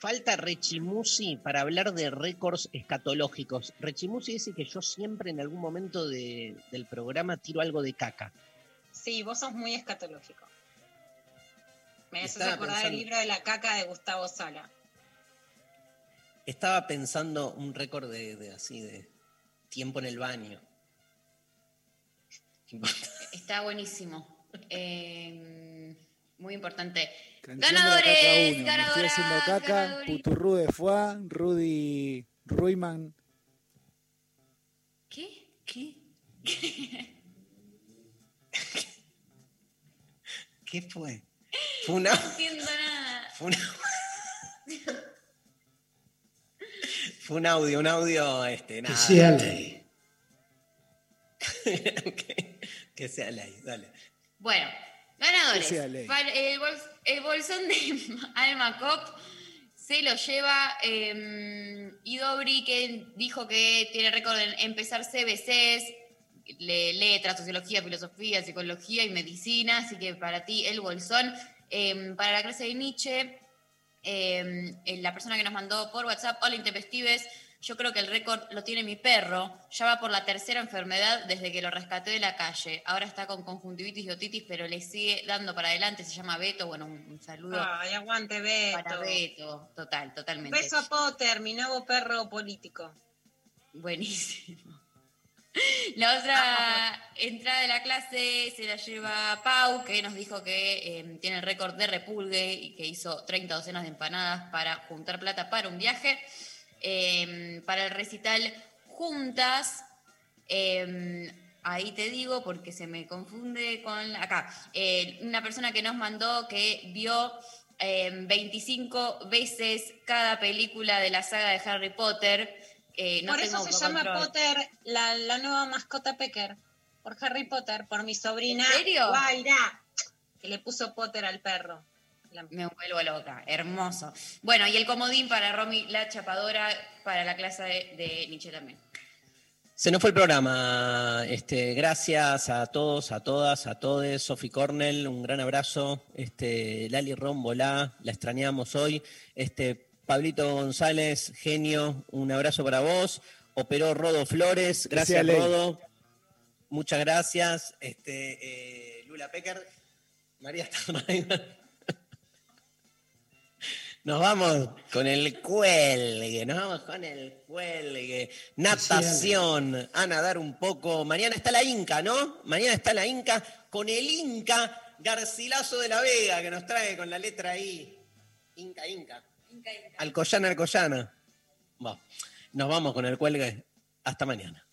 Falta Rechimusi para hablar de récords escatológicos. Rechimusi dice que yo siempre en algún momento de- del programa tiro algo de caca. Sí, vos sos muy escatológico. Me haces acordar pensando- el libro de la caca de Gustavo Sala. Estaba pensando un récord de, de así de tiempo en el baño. Está buenísimo. Eh, muy importante. De Ganadores, caca uno. Me estoy ganadoras, haciendo caca. ganadores. Puturru de Rudy Ruiman. ¿Qué? ¿Qué? ¿Qué fue? Fue una. No entiendo nada. Fue, una- fue un audio, un audio, este, nada. sea ley. que, que sea ley, dale. Bueno, ganadores. Para el, bol- el bolsón de Alma Cop se lo lleva eh, Idobri, que dijo que tiene récord en empezar CBCs, le- letras, sociología, filosofía, psicología y medicina. Así que para ti, el bolsón. Eh, para la clase de Nietzsche, eh, la persona que nos mandó por WhatsApp, hola Intempestives, yo creo que el récord lo tiene mi perro, ya va por la tercera enfermedad desde que lo rescaté de la calle, ahora está con conjuntivitis y otitis, pero le sigue dando para adelante, se llama Beto, bueno, un, un saludo Ay, aguante Beto. para Beto, total, totalmente. Beso a Potter, mi nuevo perro político. Buenísimo. La otra entrada de la clase se la lleva Pau, que nos dijo que eh, tiene el récord de repulgue y que hizo 30 docenas de empanadas para juntar plata para un viaje. Eh, para el recital Juntas, eh, ahí te digo porque se me confunde con... Acá, eh, una persona que nos mandó que vio eh, 25 veces cada película de la saga de Harry Potter. Eh, no por eso se llama control. Potter, la, la nueva mascota Pecker. Por Harry Potter, por mi sobrina. ¿En serio? Guaira, que le puso Potter al perro. Me vuelvo loca, hermoso. Bueno, y el comodín para Romy, la chapadora, para la clase de, de Nietzsche también. Se nos fue el programa. Este, gracias a todos, a todas, a todes. Sofi Cornell, un gran abrazo. Este, Lali Rombolá, la extrañamos hoy. Este, Pablito González, genio, un abrazo para vos. Operó Rodo Flores, gracias. Rodo. Muchas gracias. Este, eh, Lula Pecker, María Stamaida. Nos vamos con el cuelgue, nos vamos con el cuelgue. Natación, a nadar un poco. Mañana está la Inca, ¿no? Mañana está la Inca con el Inca Garcilaso de la Vega, que nos trae con la letra I. Inca, Inca. Alcoyana, Alcoyana. Bueno, nos vamos con el cuelgue. Hasta mañana.